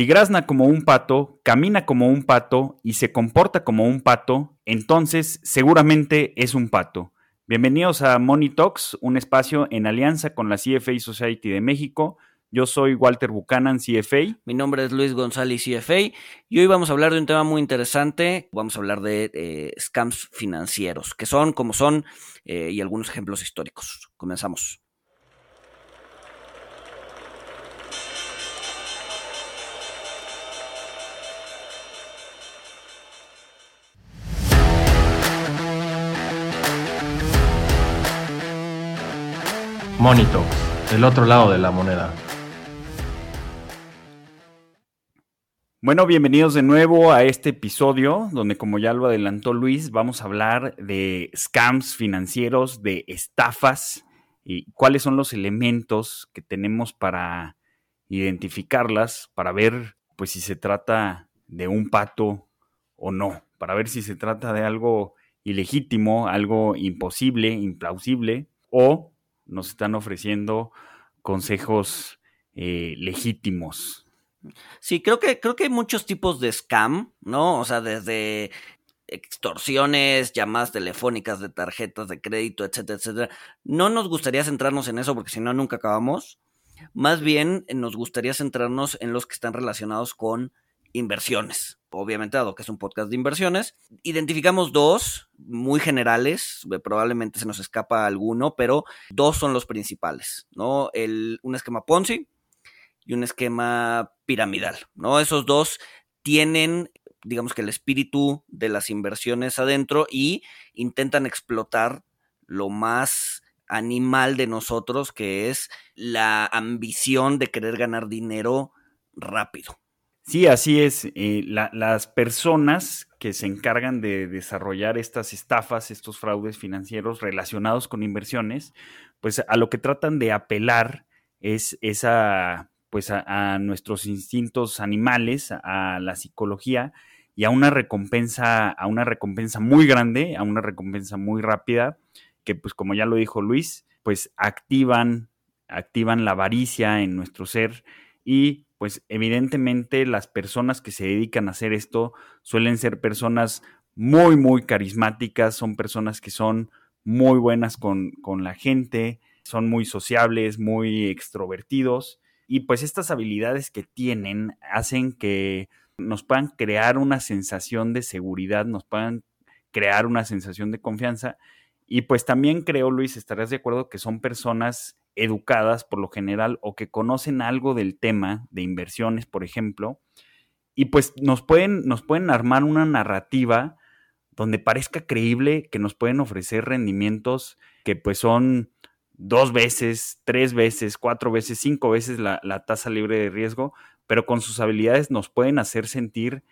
Si grazna como un pato, camina como un pato y se comporta como un pato, entonces seguramente es un pato. Bienvenidos a Money Talks, un espacio en alianza con la CFA Society de México. Yo soy Walter Buchanan, CFA. Mi nombre es Luis González, CFA. Y hoy vamos a hablar de un tema muy interesante. Vamos a hablar de eh, scams financieros, que son como son, eh, y algunos ejemplos históricos. Comenzamos. Monito, el otro lado de la moneda. Bueno, bienvenidos de nuevo a este episodio donde como ya lo adelantó Luis, vamos a hablar de scams financieros, de estafas y cuáles son los elementos que tenemos para identificarlas, para ver pues si se trata de un pato o no, para ver si se trata de algo ilegítimo, algo imposible, implausible o nos están ofreciendo consejos eh, legítimos. Sí, creo que, creo que hay muchos tipos de scam, ¿no? O sea, desde extorsiones, llamadas telefónicas de tarjetas de crédito, etcétera, etcétera. No nos gustaría centrarnos en eso porque si no, nunca acabamos. Más bien nos gustaría centrarnos en los que están relacionados con inversiones. Obviamente, dado que es un podcast de inversiones, identificamos dos muy generales, eh, probablemente se nos escapa alguno, pero dos son los principales, ¿no? El, un esquema Ponzi y un esquema piramidal, ¿no? Esos dos tienen, digamos que el espíritu de las inversiones adentro y intentan explotar lo más animal de nosotros, que es la ambición de querer ganar dinero rápido. Sí, así es. Eh, las personas que se encargan de desarrollar estas estafas, estos fraudes financieros relacionados con inversiones, pues a lo que tratan de apelar es pues a, nuestros instintos animales, a la psicología y a una recompensa, a una recompensa muy grande, a una recompensa muy rápida, que pues como ya lo dijo Luis, pues activan, activan la avaricia en nuestro ser y pues evidentemente las personas que se dedican a hacer esto suelen ser personas muy, muy carismáticas, son personas que son muy buenas con, la gente, son muy sociables, muy extrovertidos y pues estas habilidades que tienen hacen que nos puedan crear una sensación de seguridad, nos puedan crear una sensación de confianza y pues también creo, Luis, estarás de acuerdo que son personas educadas por lo general o que conocen algo del tema de inversiones, por ejemplo, y pues nos pueden, nos pueden armar una narrativa donde parezca creíble que nos pueden ofrecer rendimientos que pues son dos veces, tres veces, cuatro veces, cinco veces la, tasa libre de riesgo, pero con sus habilidades nos pueden hacer sentir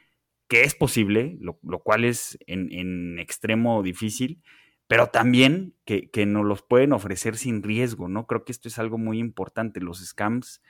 que es posible, lo, cual es en, en extremo difícil, pero también que, nos los pueden ofrecer sin riesgo, ¿no? Creo que esto es algo muy importante. Los scams,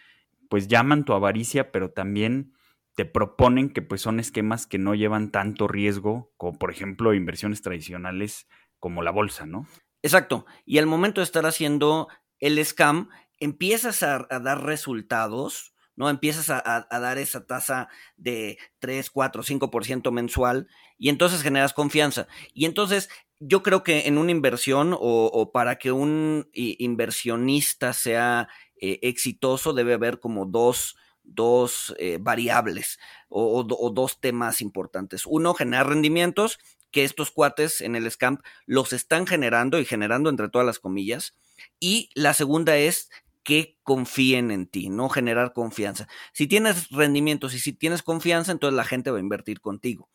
pues llaman tu avaricia, pero también te proponen que pues son esquemas que no llevan tanto riesgo, como por ejemplo inversiones tradicionales como la bolsa, ¿no? Exacto. Y al momento de estar haciendo el scam, empiezas a, dar resultados, ¿no? Empiezas a, a, dar esa tasa de 3, 4, 5% mensual y entonces generas confianza. Y entonces yo creo que en una inversión o, para que un inversionista sea eh, exitoso debe haber como dos, dos eh, variables o, dos temas importantes. Uno, generar rendimientos, que estos cuates en el scamp los están generando y generando entre todas las comillas. Y la segunda es que confíen en ti, no generar confianza. Si tienes rendimientos y si tienes confianza, entonces la gente va a invertir contigo.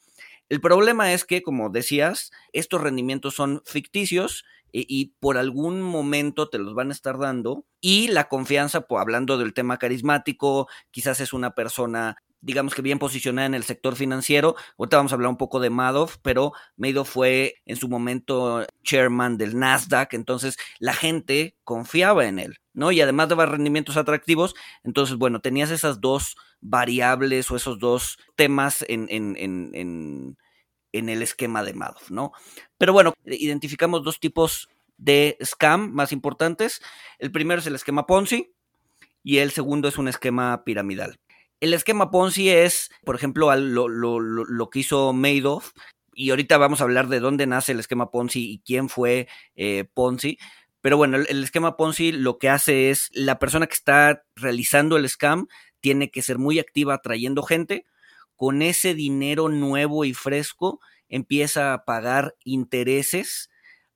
El problema es que, como decías, estos rendimientos son ficticios eh, y, por algún momento te los van a estar dando y la confianza, hablando del tema carismático, quizás es una persona digamos que bien posicionada en el sector financiero. Ahorita vamos a hablar un poco de Madoff, pero Madoff fue en su momento chairman del Nasdaq, entonces la gente confiaba en él, ¿no? Y además daba rendimientos atractivos, entonces, bueno, tenías esas dos variables o esos dos temas en, en, en, en el esquema de Madoff, ¿no? Pero bueno, identificamos dos tipos de scam más importantes. El primero es el esquema Ponzi y el segundo es un esquema piramidal. El esquema Ponzi es, por ejemplo, lo, lo, lo que hizo Madoff, y ahorita vamos a hablar de dónde nace el esquema Ponzi y quién fue eh, Ponzi. Pero bueno, el, esquema Ponzi lo que hace es la persona que está realizando el scam tiene que ser muy activa atrayendo gente. Con ese dinero nuevo y fresco empieza a pagar intereses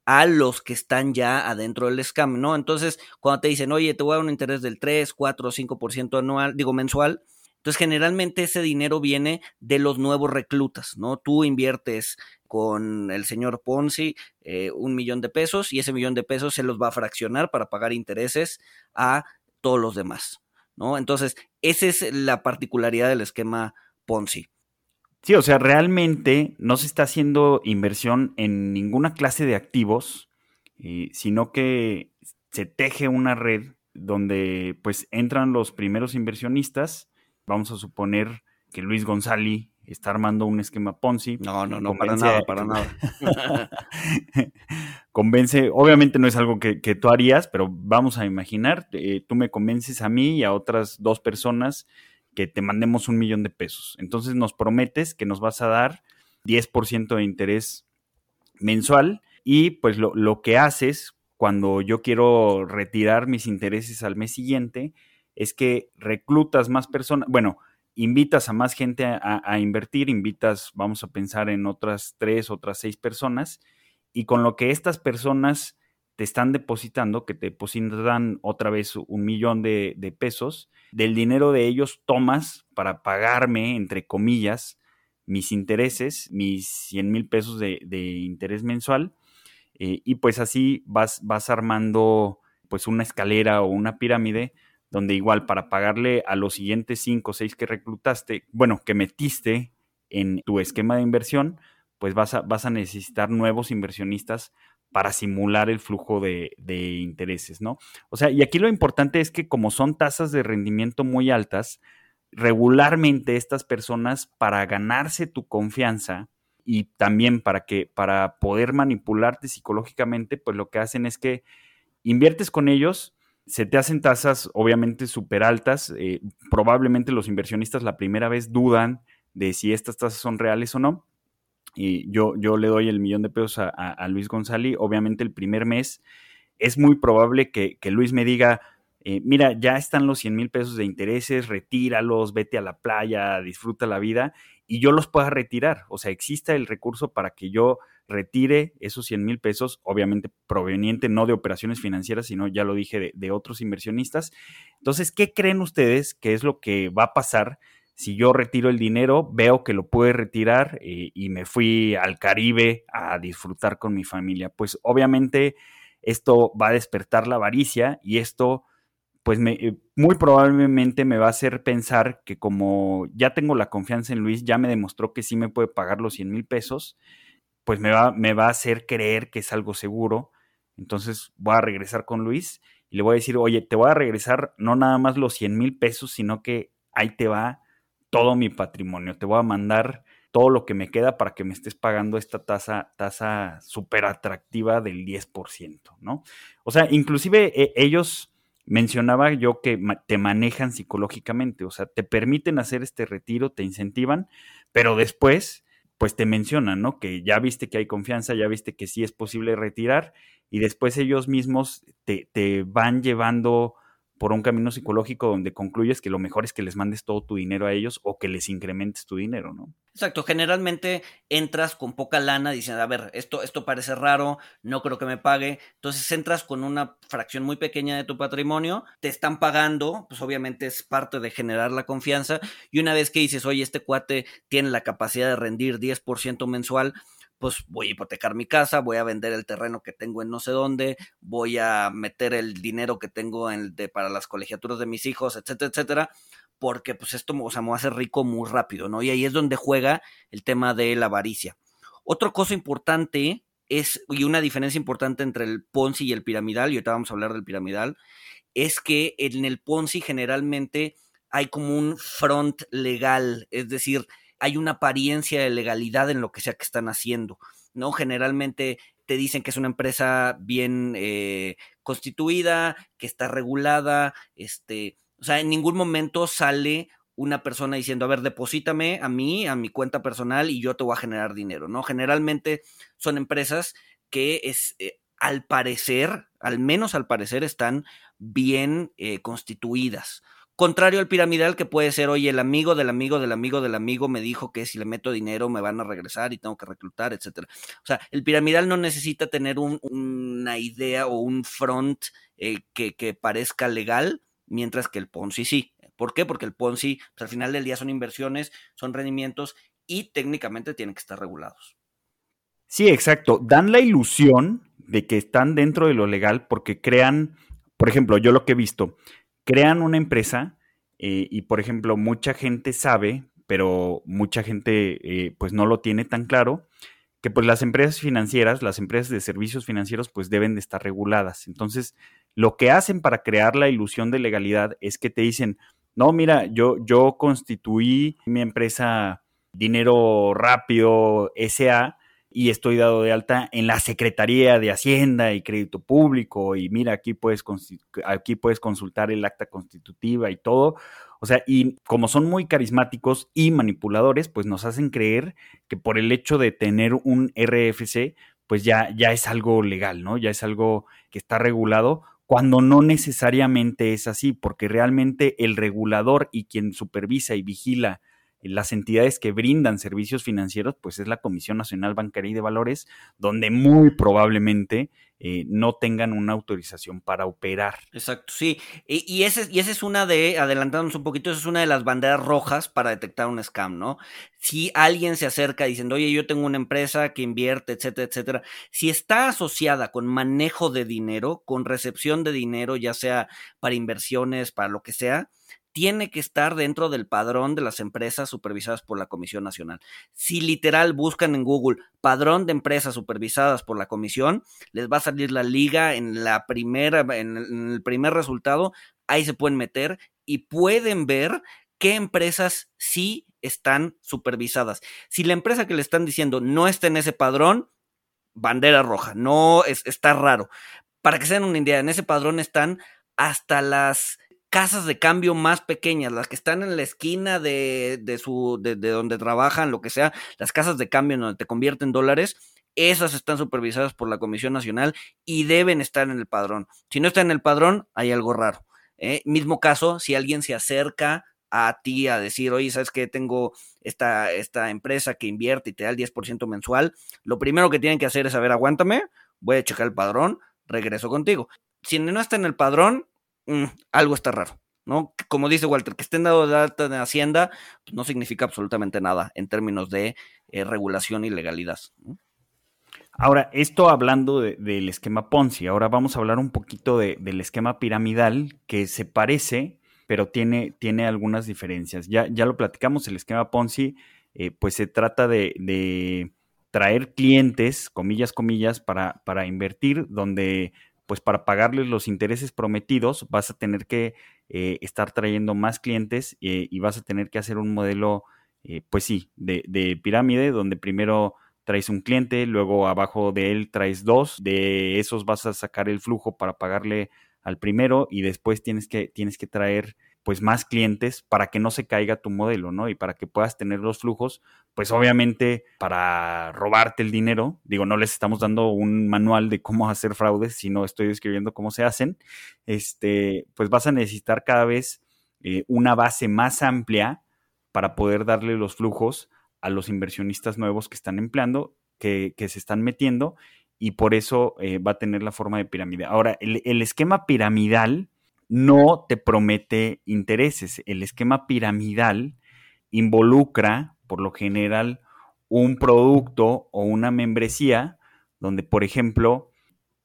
a los que están ya adentro del scam, ¿no? Entonces, cuando te dicen, oye, te voy a dar un interés del 3, 4, 5% anual, digo mensual, entonces, generalmente ese dinero viene de los nuevos reclutas, ¿no? Tú inviertes con el señor Ponzi eh, un millón de pesos y ese millón de pesos se los va a fraccionar para pagar intereses a todos los demás, ¿no? Entonces, esa es la particularidad del esquema Ponzi. Sí, o sea, realmente no se está haciendo inversión en ninguna clase de activos, eh, sino que se teje una red donde pues entran los primeros inversionistas vamos a suponer que Luis González está armando un esquema Ponzi. No, no, no, para nada, para nada. convence, obviamente no es algo que, tú harías, pero vamos a imaginar, eh, tú me convences a mí y a otras dos personas que te mandemos un millón de pesos. Entonces nos prometes que nos vas a dar 10% de interés mensual y pues lo, lo que haces cuando yo quiero retirar mis intereses al mes siguiente es que reclutas más personas, bueno, invitas a más gente a, invertir, invitas, vamos a pensar en otras tres, otras seis personas, y con lo que estas personas te están depositando, que te depositan otra vez un millón de, pesos, del dinero de ellos tomas para pagarme, entre comillas, mis intereses, mis 100 mil pesos de, interés mensual, eh, y pues así vas, vas armando pues una escalera o una pirámide donde igual para pagarle a los siguientes cinco o seis que reclutaste, bueno, que metiste en tu esquema de inversión, pues vas a, vas a necesitar nuevos inversionistas para simular el flujo de, de, intereses, ¿no? O sea, y aquí lo importante es que como son tasas de rendimiento muy altas, regularmente estas personas para ganarse tu confianza y también para que para poder manipularte psicológicamente, pues lo que hacen es que inviertes con ellos se te hacen tasas obviamente súper altas. Eh, probablemente los inversionistas la primera vez dudan de si estas tasas son reales o no. Y yo, yo le doy el millón de pesos a, Luis González. Obviamente el primer mes es muy probable que, Luis me diga, eh, mira, ya están los 100 mil pesos de intereses, retíralos, vete a la playa, disfruta la vida y yo los pueda retirar. O sea, exista el recurso para que yo retire esos 100 mil pesos, obviamente proveniente no de operaciones financieras, sino ya lo dije, de, otros inversionistas. Entonces, ¿qué creen ustedes que es lo que va a pasar si yo retiro el dinero, veo que lo pude retirar eh, y me fui al Caribe a disfrutar con mi familia? Pues obviamente esto va a despertar la avaricia y esto pues me, eh, muy probablemente me va a hacer pensar que como ya tengo la confianza en Luis, ya me demostró que sí me puede pagar los 100 mil pesos, pues me va, me va a hacer creer que es algo seguro. Entonces voy a regresar con Luis y le voy a decir, oye, te voy a regresar no nada más los 100 mil pesos, sino que ahí te va todo mi patrimonio. Te voy a mandar todo lo que me queda para que me estés pagando esta tasa, tasa súper atractiva del 10%, ¿no? O sea, inclusive eh, ellos mencionaba yo que te manejan psicológicamente, o sea, te permiten hacer este retiro, te incentivan, pero después pues te mencionan, ¿no? Que ya viste que hay confianza, ya viste que sí es posible retirar y después ellos mismos te, te van llevando por un camino psicológico donde concluyes que lo mejor es que les mandes todo tu dinero a ellos o que les incrementes tu dinero, ¿no? Exacto, generalmente entras con poca lana diciendo, a ver, esto, esto parece raro, no creo que me pague, entonces entras con una fracción muy pequeña de tu patrimonio, te están pagando, pues obviamente es parte de generar la confianza y una vez que dices, oye, este cuate tiene la capacidad de rendir 10% mensual, pues voy a hipotecar mi casa, voy a vender el terreno que tengo en no sé dónde, voy a meter el dinero que tengo en, de, para las colegiaturas de mis hijos, etcétera, etcétera, porque pues esto o sea, me va a hacer rico muy rápido, ¿no? Y ahí es donde juega el tema de la avaricia. Otra cosa importante es, y una diferencia importante entre el Ponzi y el piramidal, y ahorita vamos a hablar del piramidal, es que en el Ponzi generalmente hay como un front legal, es decir, hay una apariencia de legalidad en lo que sea que están haciendo, ¿no? Generalmente te dicen que es una empresa bien eh, constituida, que está regulada, este, o sea, en ningún momento sale una persona diciendo, a ver, deposítame a mí, a mi cuenta personal y yo te voy a generar dinero, ¿no? Generalmente son empresas que es, eh, al parecer, al menos al parecer, están bien eh, constituidas. Contrario al piramidal que puede ser, oye, el amigo del amigo del amigo del amigo me dijo que si le meto dinero me van a regresar y tengo que reclutar, etcétera. O sea, el piramidal no necesita tener una idea o un front eh, que, que, parezca legal, mientras que el Ponzi sí. ¿Por qué? Porque el Ponzi, pues, al final del día son inversiones, son rendimientos y técnicamente tienen que estar regulados. Sí, exacto. Dan la ilusión de que están dentro de lo legal porque crean, por ejemplo, yo lo que he visto, crean una empresa eh, y, por ejemplo, mucha gente sabe, pero mucha gente eh, pues no lo tiene tan claro, que pues las empresas financieras, las empresas de servicios financieros pues deben de estar reguladas. Entonces, lo que hacen para crear la ilusión de legalidad es que te dicen, no, mira, yo, yo constituí mi empresa Dinero Rápido SA y estoy dado de alta en la Secretaría de Hacienda y Crédito Público y mira, aquí puedes, aquí puedes consultar el acta constitutiva y todo. O sea, y como son muy carismáticos y manipuladores, pues nos hacen creer que por el hecho de tener un RFC, pues ya, ya es algo legal, ¿no? Ya es algo que está regulado, cuando no necesariamente es así, porque realmente el regulador y quien supervisa y vigila las entidades que brindan servicios financieros, pues es la Comisión Nacional Bancaria y de Valores, donde muy probablemente eh, no tengan una autorización para operar. Exacto, sí. Y, y, ese, y esa es una de, adelantándonos un poquito, esa es una de las banderas rojas para detectar un scam, ¿no? Si alguien se acerca diciendo, oye, yo tengo una empresa que invierte, etcétera, etcétera, si está asociada con manejo de dinero, con recepción de dinero, ya sea para inversiones, para lo que sea, tiene que estar dentro del padrón de las empresas supervisadas por la Comisión Nacional. Si literal buscan en Google padrón de empresas supervisadas por la Comisión, les va a salir la liga en la primera, en el primer resultado, ahí se pueden meter y pueden ver qué empresas sí están supervisadas. Si la empresa que le están diciendo no está en ese padrón, bandera roja, no es, está raro. Para que se den una idea, en ese padrón están hasta las casas de cambio más pequeñas, las que están en la esquina de, de su, de, donde trabajan, lo que sea, las casas de cambio donde te convierten dólares, esas están supervisadas por la Comisión Nacional y deben estar en el padrón. Si no está en el padrón, hay algo raro. ¿eh? Mismo caso, si alguien se acerca a ti a decir, oye, ¿sabes qué? Tengo esta, esta empresa que invierte y te da el 10% mensual, lo primero que tienen que hacer es saber, aguántame, voy a checar el padrón, regreso contigo. Si no está en el padrón, Mm, algo está raro. ¿no? Como dice Walter, que estén dado de alta en Hacienda pues no significa absolutamente nada en términos de eh, regulación y legalidad. Ahora, esto hablando del esquema Ponzi, ahora vamos a hablar un poquito del esquema piramidal que se parece, pero tiene, tiene algunas diferencias. Ya, ya lo platicamos, el esquema Ponzi, eh, pues se trata de, de, traer clientes, comillas, comillas, para, para invertir, donde pues para pagarles los intereses prometidos vas a tener que eh, estar trayendo más clientes eh, y vas a tener que hacer un modelo, eh, pues sí, de, de, pirámide, donde primero traes un cliente, luego abajo de él traes dos, de esos vas a sacar el flujo para pagarle al primero y después tienes que, tienes que traer pues más clientes para que no se caiga tu modelo, ¿no? Y para que puedas tener los flujos, pues obviamente para robarte el dinero, digo, no les estamos dando un manual de cómo hacer fraudes, sino estoy describiendo cómo se hacen, este, pues vas a necesitar cada vez eh, una base más amplia para poder darle los flujos a los inversionistas nuevos que están empleando, que, que se están metiendo, y por eso eh, va a tener la forma de pirámide. Ahora, el, el esquema piramidal, no te promete intereses. El esquema piramidal involucra, por lo general, un producto o una membresía donde, por ejemplo,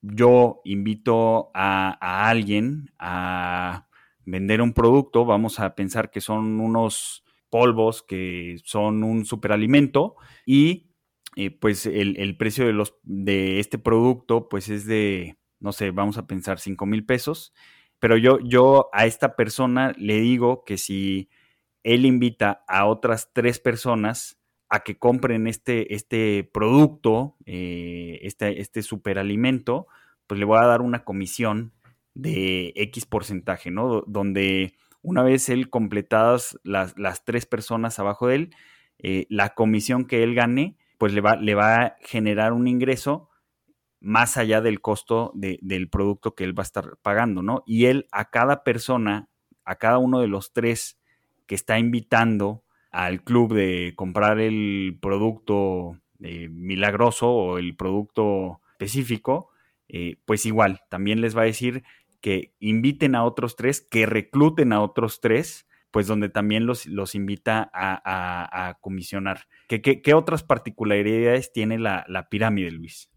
yo invito a, alguien a vender un producto, vamos a pensar que son unos polvos que son un superalimento y eh, pues el, el, precio de, este producto pues es de, no sé, vamos a pensar 5 mil pesos pero yo, yo a esta persona le digo que si él invita a otras tres personas a que compren este, este producto, eh, este, este superalimento, pues le voy a dar una comisión de X porcentaje, ¿no? Donde una vez él completadas las, las tres personas abajo de él, eh, la comisión que él gane, pues le va, le va a generar un ingreso más allá del costo del producto que él va a estar pagando, ¿no? Y él a cada persona, a cada uno de los tres que está invitando al club de comprar el producto eh, milagroso o el producto específico, eh, pues igual, también les va a decir que inviten a otros tres, que recluten a otros tres, pues donde también los, los invita a, comisionar. ¿Qué, ¿Qué, otras particularidades tiene la, pirámide, Luis?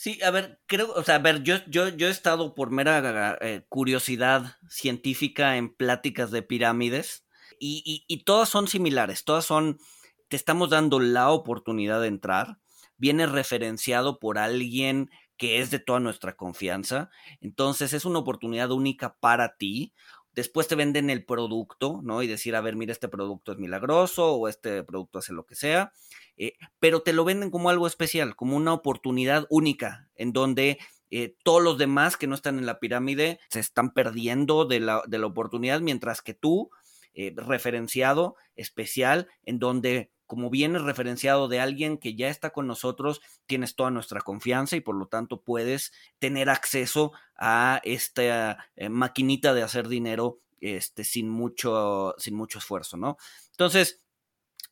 Sí, a ver, creo, o sea, a ver, yo, yo, yo he estado por mera eh, curiosidad científica en pláticas de pirámides y, y, todas son similares, todas son, te estamos dando la oportunidad de entrar, viene referenciado por alguien que es de toda nuestra confianza. Entonces es una oportunidad única para ti. Después te venden el producto, ¿no? Y decir, a ver, mira, este producto es milagroso o este producto hace lo que sea. Eh, pero te lo venden como algo especial, como una oportunidad única, en donde eh, todos los demás que no están en la pirámide se están perdiendo de la, de la oportunidad, mientras que tú, eh, referenciado, especial, en donde como vienes referenciado de alguien que ya está con nosotros, tienes toda nuestra confianza y por lo tanto puedes tener acceso a esta eh, maquinita de hacer dinero este, sin, mucho, sin mucho esfuerzo, ¿no? Entonces,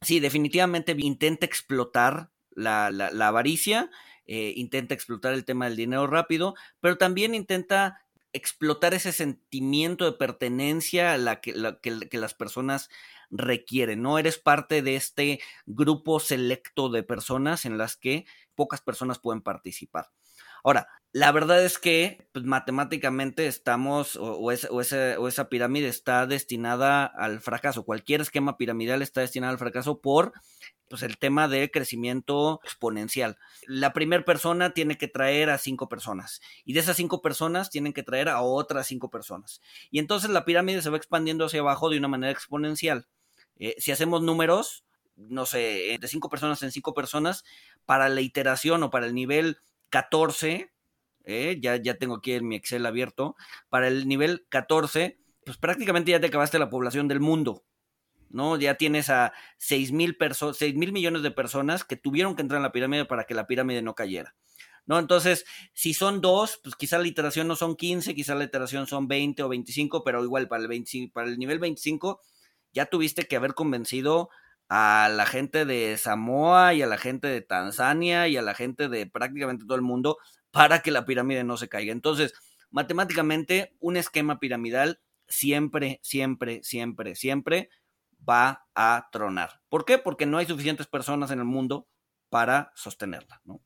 sí, definitivamente intenta explotar la, avaricia, eh, intenta explotar el tema del dinero rápido, pero también intenta explotar ese sentimiento de pertenencia a la que las personas requiere, no eres parte de este grupo selecto de personas en las que pocas personas pueden participar. Ahora, la verdad es que pues, matemáticamente estamos, o, esa, pirámide está destinada al fracaso. Cualquier esquema piramidal está destinado al fracaso por pues, el tema de crecimiento exponencial. La primera persona tiene que traer a cinco personas y de esas cinco personas tienen que traer a otras cinco personas. Y entonces la pirámide se va expandiendo hacia abajo de una manera exponencial. Eh, si hacemos números, no sé, eh, de cinco personas en cinco personas, para la iteración o para el nivel 14, eh, ya, ya tengo aquí en mi Excel abierto, para el nivel 14, pues prácticamente ya te acabaste la población del mundo. ¿no? Ya tienes a 6 mil, mil millones de personas que tuvieron que entrar en la pirámide para que la pirámide no cayera. ¿no? Entonces, si son dos, pues quizá la iteración no son 15, quizá la iteración son 20 o 25, pero igual para el, para el nivel 25 ya tuviste que haber convencido a la gente de Samoa y a la gente de Tanzania y a la gente de prácticamente todo el mundo para que la pirámide no se caiga. Entonces, matemáticamente, un esquema piramidal siempre, siempre, siempre, siempre va a tronar. ¿Por qué? Porque no hay suficientes personas en el mundo para sostenerla, ¿no?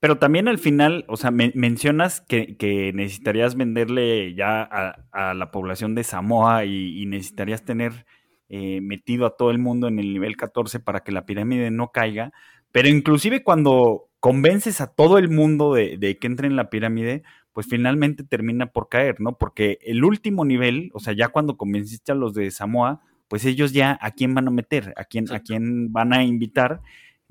Pero también al final, o sea, mencionas que, necesitarías venderle ya a, la población de Samoa y, necesitarías tener eh, metido a todo el mundo en el nivel 14 para que la pirámide no caiga. Pero inclusive cuando convences a todo el mundo de, que entre en la pirámide, pues finalmente termina por caer, ¿no? Porque el último nivel, o sea, ya cuando convenciste a los de Samoa, pues ellos ya a quién van a meter, a quién, a quién van a invitar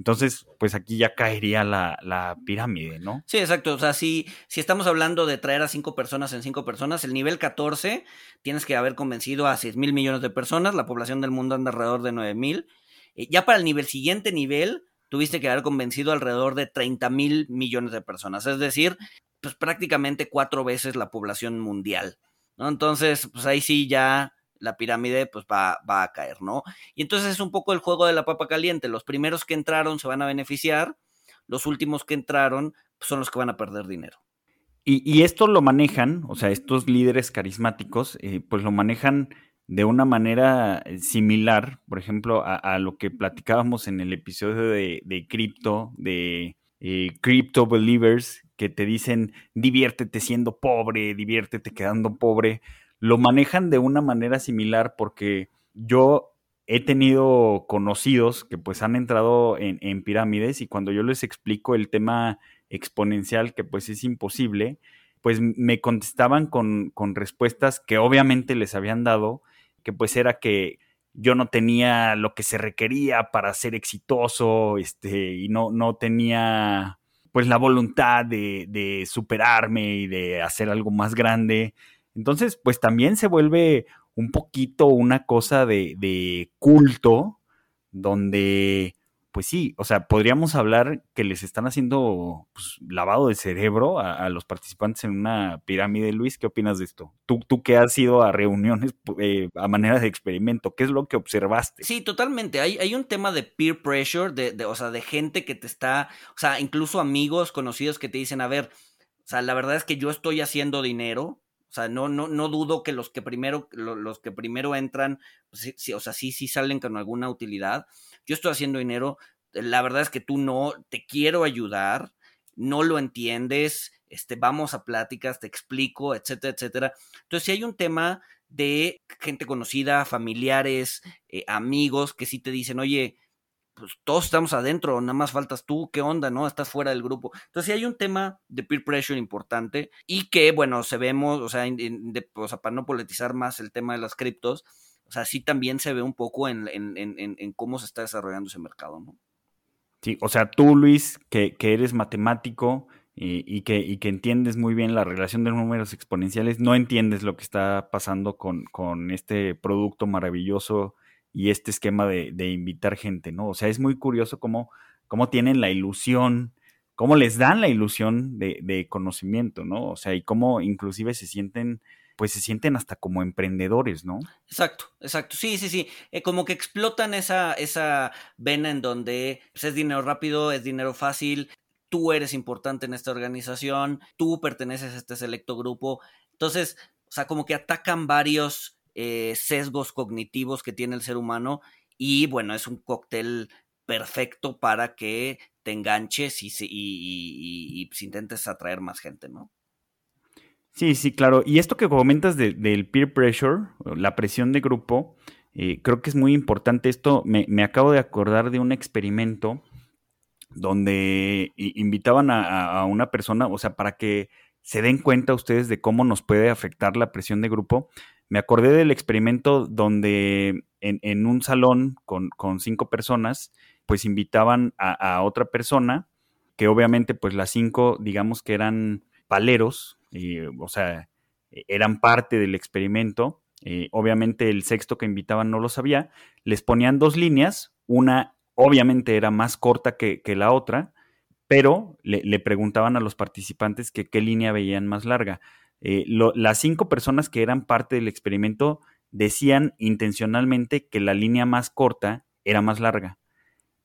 entonces, pues aquí ya caería la, pirámide, ¿no? Sí, exacto. O sea, si, si estamos hablando de traer a cinco personas en cinco personas, el nivel 14 tienes que haber convencido a 6 mil millones de personas, la población del mundo anda alrededor de 9 mil. Eh, ya para el nivel siguiente nivel, tuviste que haber convencido alrededor de 30 mil millones de personas, es decir, pues prácticamente cuatro veces la población mundial, ¿no? Entonces, pues ahí sí ya la pirámide pues va, va, a caer, ¿no? Y entonces es un poco el juego de la papa caliente. Los primeros que entraron se van a beneficiar, los últimos que entraron pues, son los que van a perder dinero. Y, esto lo manejan, o sea, estos líderes carismáticos, eh, pues lo manejan de una manera eh, similar, por ejemplo, a, lo que platicábamos en el episodio de, de Crypto, de eh, Crypto Believers, que te dicen diviértete siendo pobre, diviértete quedando pobre lo manejan de una manera similar porque yo he tenido conocidos que pues han entrado en, pirámides y cuando yo les explico el tema exponencial que pues es imposible, pues me contestaban con, respuestas que obviamente les habían dado, que pues era que yo no tenía lo que se requería para ser exitoso, este, y no, no tenía pues la voluntad de, de superarme y de hacer algo más grande. Entonces, pues también se vuelve un poquito una cosa de, de culto, donde pues sí, o sea, podríamos hablar que les están haciendo pues, lavado de cerebro a, los participantes en una pirámide. Luis, ¿qué opinas de esto? Tú, tú que has ido a reuniones eh, a manera de experimento, ¿qué es lo que observaste? Sí, totalmente. Hay, hay un tema de peer pressure, de, de, o sea, de gente que te está, o sea, incluso amigos conocidos que te dicen, a ver, o sea, la verdad es que yo estoy haciendo dinero, o sea, no, no, no dudo que los que primero, los que primero entran, pues, o sea, sí, sí salen con alguna utilidad. Yo estoy haciendo dinero. La verdad es que tú no, te quiero ayudar, no lo entiendes, este, vamos a pláticas, te explico, etcétera, etcétera. Entonces, si hay un tema de gente conocida, familiares, eh, amigos, que sí te dicen, oye, pues todos estamos adentro, nada más faltas tú, ¿qué onda, no? Estás fuera del grupo. Entonces, sí hay un tema de peer pressure importante y que, bueno, se vemos, o sea, o sea, para no politizar más el tema de las criptos, o sea, sí también se ve un poco en cómo se está desarrollando ese mercado, ¿no? Sí, o sea, tú, Luis, que, que eres matemático y, y, que, y, que, entiendes muy bien la relación de números exponenciales, no entiendes lo que está pasando con, con este producto maravilloso y este esquema de, de, invitar gente, ¿no? O sea, es muy curioso cómo, cómo tienen la ilusión, cómo les dan la ilusión de, de, conocimiento, ¿no? O sea, y cómo inclusive se sienten, pues se sienten hasta como emprendedores, ¿no? Exacto, exacto. Sí, sí, sí. Eh, como que explotan esa, esa vena en donde pues, es dinero rápido, es dinero fácil, tú eres importante en esta organización, tú perteneces a este selecto grupo. Entonces, o sea, como que atacan varios eh, sesgos cognitivos que tiene el ser humano y bueno, es un cóctel perfecto para que te enganches y, y, y, intentes atraer más gente, ¿no? Sí, sí, claro. Y esto que comentas de, del peer pressure, la presión de grupo, eh, creo que es muy importante. Esto me, me, acabo de acordar de un experimento donde invitaban a, a, una persona, o sea, para que se den cuenta ustedes de cómo nos puede afectar la presión de grupo. Me acordé del experimento donde en, un salón con, cinco personas, pues invitaban a, otra persona, que obviamente pues las cinco, digamos que eran paleros, y, o sea, eran parte del experimento. Eh, obviamente el sexto que invitaban no lo sabía. Les ponían dos líneas, una obviamente era más corta que, que la otra, pero le, le, preguntaban a los participantes que qué línea veían más larga. Eh, las cinco personas que eran parte del experimento decían intencionalmente que la línea más corta era más larga.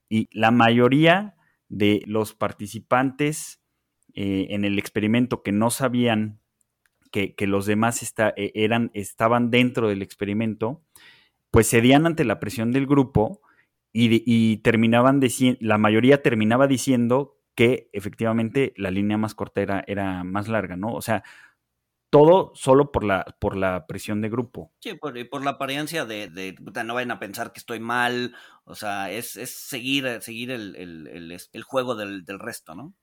Y la mayoría de los participantes eh, en el experimento que no sabían que, que los demás eh, eran, estaban dentro del experimento, pues cedían ante la presión del grupo y, y terminaban diciendo, la mayoría terminaba diciendo que efectivamente la línea más corta era, era más larga, ¿no? O sea, todo solo por la, por la presión de grupo. Sí, por, por la apariencia de, de, no vayan a pensar que estoy mal, o sea, es, es seguir, seguir el, el, el, el juego del, del, resto, ¿no?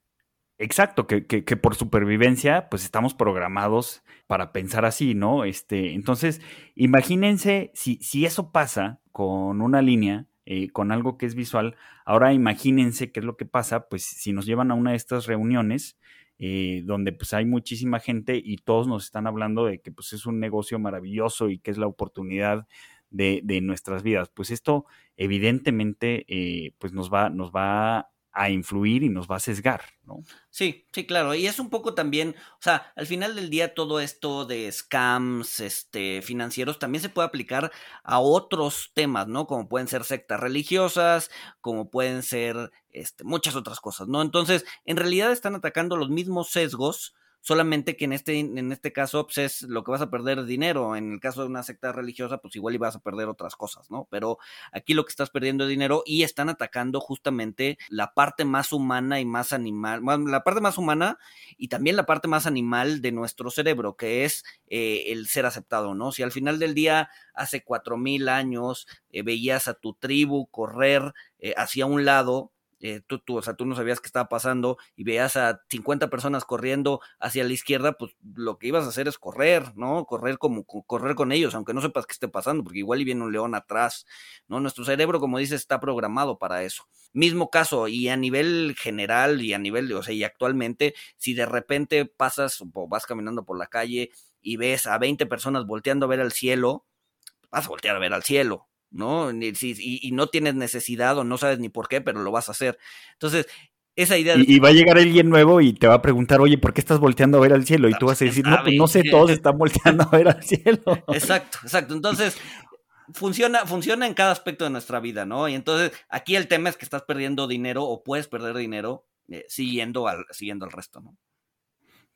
Exacto, que, que, que, por supervivencia, pues estamos programados para pensar así, ¿no? Este, entonces, imagínense si, si eso pasa con una línea, eh, con algo que es visual. Ahora imagínense qué es lo que pasa, pues si nos llevan a una de estas reuniones eh, donde pues hay muchísima gente y todos nos están hablando de que pues es un negocio maravilloso y que es la oportunidad de, de nuestras vidas. Pues esto evidentemente eh, pues nos va, nos va a influir y nos va a sesgar, ¿no? Sí, sí, claro. Y es un poco también, o sea, al final del día todo esto de scams este, financieros también se puede aplicar a otros temas, ¿no? Como pueden ser sectas religiosas, como pueden ser este, muchas otras cosas, ¿no? Entonces, en realidad están atacando los mismos sesgos solamente que en este, en este caso pues es lo que vas a perder dinero. En el caso de una secta religiosa, pues igual ibas a perder otras cosas, ¿no? Pero aquí lo que estás perdiendo es dinero y están atacando justamente la parte más humana y más animal, la parte más humana y también la parte más animal de nuestro cerebro, que es eh, el ser aceptado, ¿no? Si al final del día, hace cuatro mil años, eh, veías a tu tribu correr eh, hacia un lado, eh, tú, tú, o sea, tú no sabías qué estaba pasando y veías a 50 personas corriendo hacia la izquierda, pues lo que ibas a hacer es correr, ¿no? Correr como correr con ellos, aunque no sepas qué esté pasando, porque igual y viene un león atrás, ¿no? Nuestro cerebro, como dices, está programado para eso. Mismo caso, y a nivel general y a nivel, o sea, y actualmente, si de repente pasas o vas caminando por la calle y ves a 20 personas volteando a ver al cielo, vas a voltear a ver al cielo, ¿no? Y, no tienes necesidad o no sabes ni por qué, pero lo vas a hacer. Entonces, esa idea. Y, va a llegar alguien nuevo y te va a preguntar, oye, ¿por qué estás volteando a ver al cielo? Y tú vas a decir, no, pues no sé, todos están volteando a ver al cielo. Exacto, exacto. Entonces, funciona, funciona en cada aspecto de nuestra vida, ¿no? Y entonces, aquí el tema es que estás perdiendo dinero o puedes perder dinero eh, siguiendo, al, siguiendo al resto, ¿no?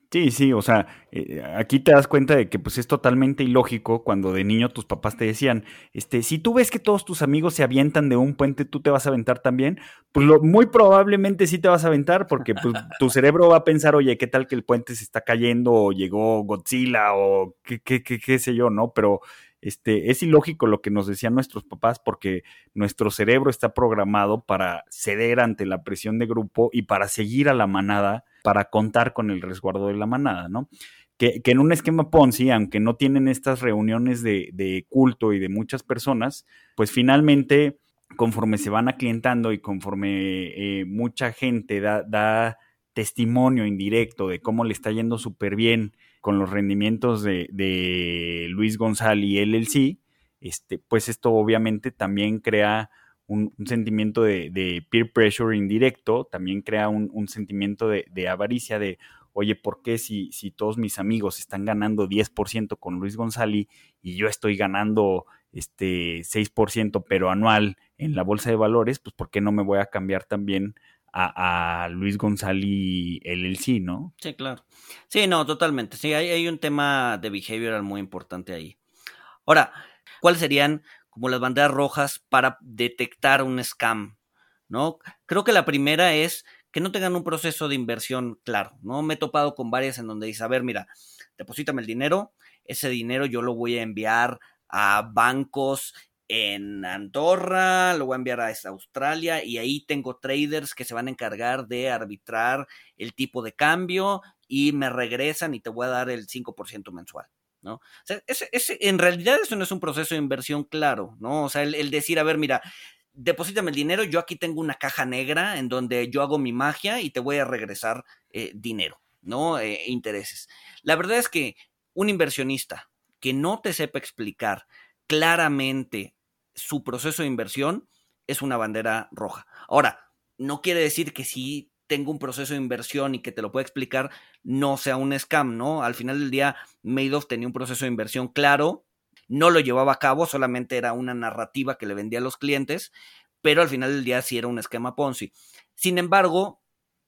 Sí, sí, o sea, eh, aquí te das cuenta de que pues es totalmente ilógico cuando de niño tus papás te decían, este, si tú ves que todos tus amigos se avientan de un puente, tú te vas a aventar también, pues lo, muy probablemente sí te vas a aventar porque pues, tu cerebro va a pensar, oye, ¿qué tal que el puente se está cayendo o llegó Godzilla o qué, qué, qué, qué sé yo, ¿no? Pero este, es ilógico lo que nos decían nuestros papás porque nuestro cerebro está programado para ceder ante la presión de grupo y para seguir a la manada para contar con el resguardo de la manada, ¿no? Que, en un esquema Ponzi, aunque no tienen estas reuniones de, culto y de muchas personas, pues finalmente, conforme se van aclientando y conforme eh, mucha gente da, testimonio indirecto de cómo le está yendo súper bien con los rendimientos de, Luis González y LLC, este, pues esto obviamente también crea un, sentimiento de, peer pressure indirecto, también crea un, sentimiento de, avaricia de, oye, ¿por qué si, si todos mis amigos están ganando 10% con Luis González y yo estoy ganando este 6% pero anual en la bolsa de valores, pues ¿por qué no me voy a cambiar también a, Luis González LLC, ¿no? Sí, claro. Sí, no, totalmente. Sí, hay, hay un tema de behavioral muy importante ahí. Ahora, ¿cuáles serían como las banderas rojas para detectar un scam, ¿no? Creo que la primera es que no tengan un proceso de inversión claro, ¿no? Me he topado con varias en donde dice, a ver, mira, deposítame el dinero, ese dinero yo lo voy a enviar a bancos en Andorra, lo voy a enviar a Australia y ahí tengo traders que se van a encargar de arbitrar el tipo de cambio y me regresan y te voy a dar el 5% mensual. ¿No? O sea, ese, en realidad eso no es un proceso de inversión claro, ¿no? O sea, el, decir, a ver, mira, deposítame el dinero, yo aquí tengo una caja negra en donde yo hago mi magia y te voy a regresar eh, dinero, ¿no? Eh, intereses. La verdad es que un inversionista que no te sepa explicar claramente su proceso de inversión es una bandera roja. Ahora, no quiere decir que si tengo un proceso de inversión y que te lo pueda explicar, no sea un scam, ¿no? Al final del día, Madoff tenía un proceso de inversión claro, no lo llevaba a cabo, solamente era una narrativa que le vendía a los clientes, pero al final del día sí era un esquema Ponzi. Sin embargo,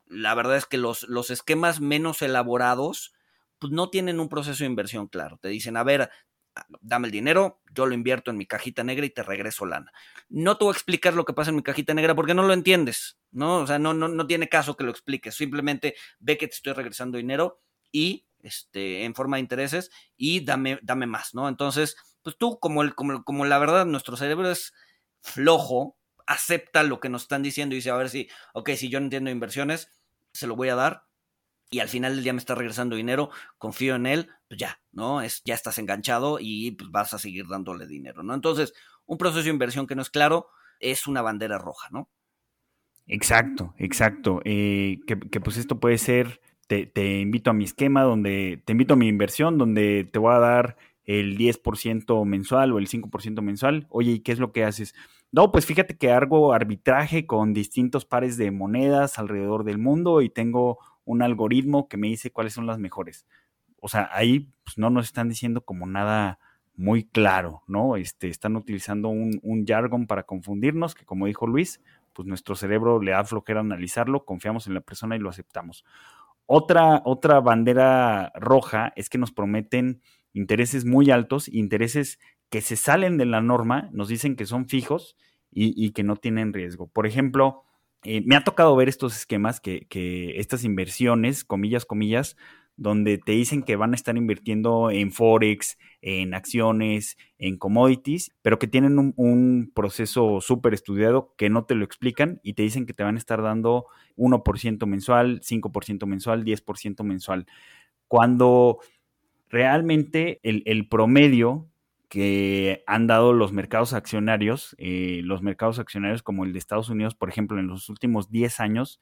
la verdad es que los, los esquemas menos elaborados, pues no tienen un proceso de inversión claro. Te dicen, a ver, dame el dinero, yo lo invierto en mi cajita negra y te regreso lana. No te voy a explicar lo que pasa en mi cajita negra porque no lo entiendes, ¿no? O sea, no, no, no tiene caso que lo expliques, simplemente ve que te estoy regresando dinero y este, en forma de intereses y dame, dame más, ¿no? Entonces, pues tú, como, el, como, como la verdad, nuestro cerebro es flojo, acepta lo que nos están diciendo y dice, a ver si, ok, si yo no entiendo inversiones, se lo voy a dar, y al final del día me está regresando dinero, confío en él, pues ya, ¿no? Es, ya estás enganchado y pues vas a seguir dándole dinero, ¿no? Entonces, un proceso de inversión que no es claro es una bandera roja, ¿no? Exacto, exacto. Eh, que, pues esto puede ser, te, te, invito a mi esquema, donde te invito a mi inversión, donde te voy a dar el 10% mensual o el 5% mensual. Oye, ¿y qué es lo que haces? No, pues fíjate que hago arbitraje con distintos pares de monedas alrededor del mundo y tengo un algoritmo que me dice cuáles son las mejores. O sea, ahí pues, no nos están diciendo como nada muy claro, ¿no? Este, están utilizando un, un jargon para confundirnos, que como dijo Luis, pues nuestro cerebro le da flojera analizarlo, confiamos en la persona y lo aceptamos. Otra, otra bandera roja es que nos prometen intereses muy altos, intereses que se salen de la norma, nos dicen que son fijos y, y que no tienen riesgo. Por ejemplo, eh, me ha tocado ver estos esquemas, que, estas inversiones, comillas, comillas, donde te dicen que van a estar invirtiendo en Forex, en acciones, en commodities, pero que tienen un, proceso súper estudiado que no te lo explican y te dicen que te van a estar dando 1% mensual, 5% mensual, 10% mensual. Cuando realmente el promedio que han dado los mercados accionarios, eh, los mercados accionarios como el de Estados Unidos, por ejemplo, en los últimos 10 años,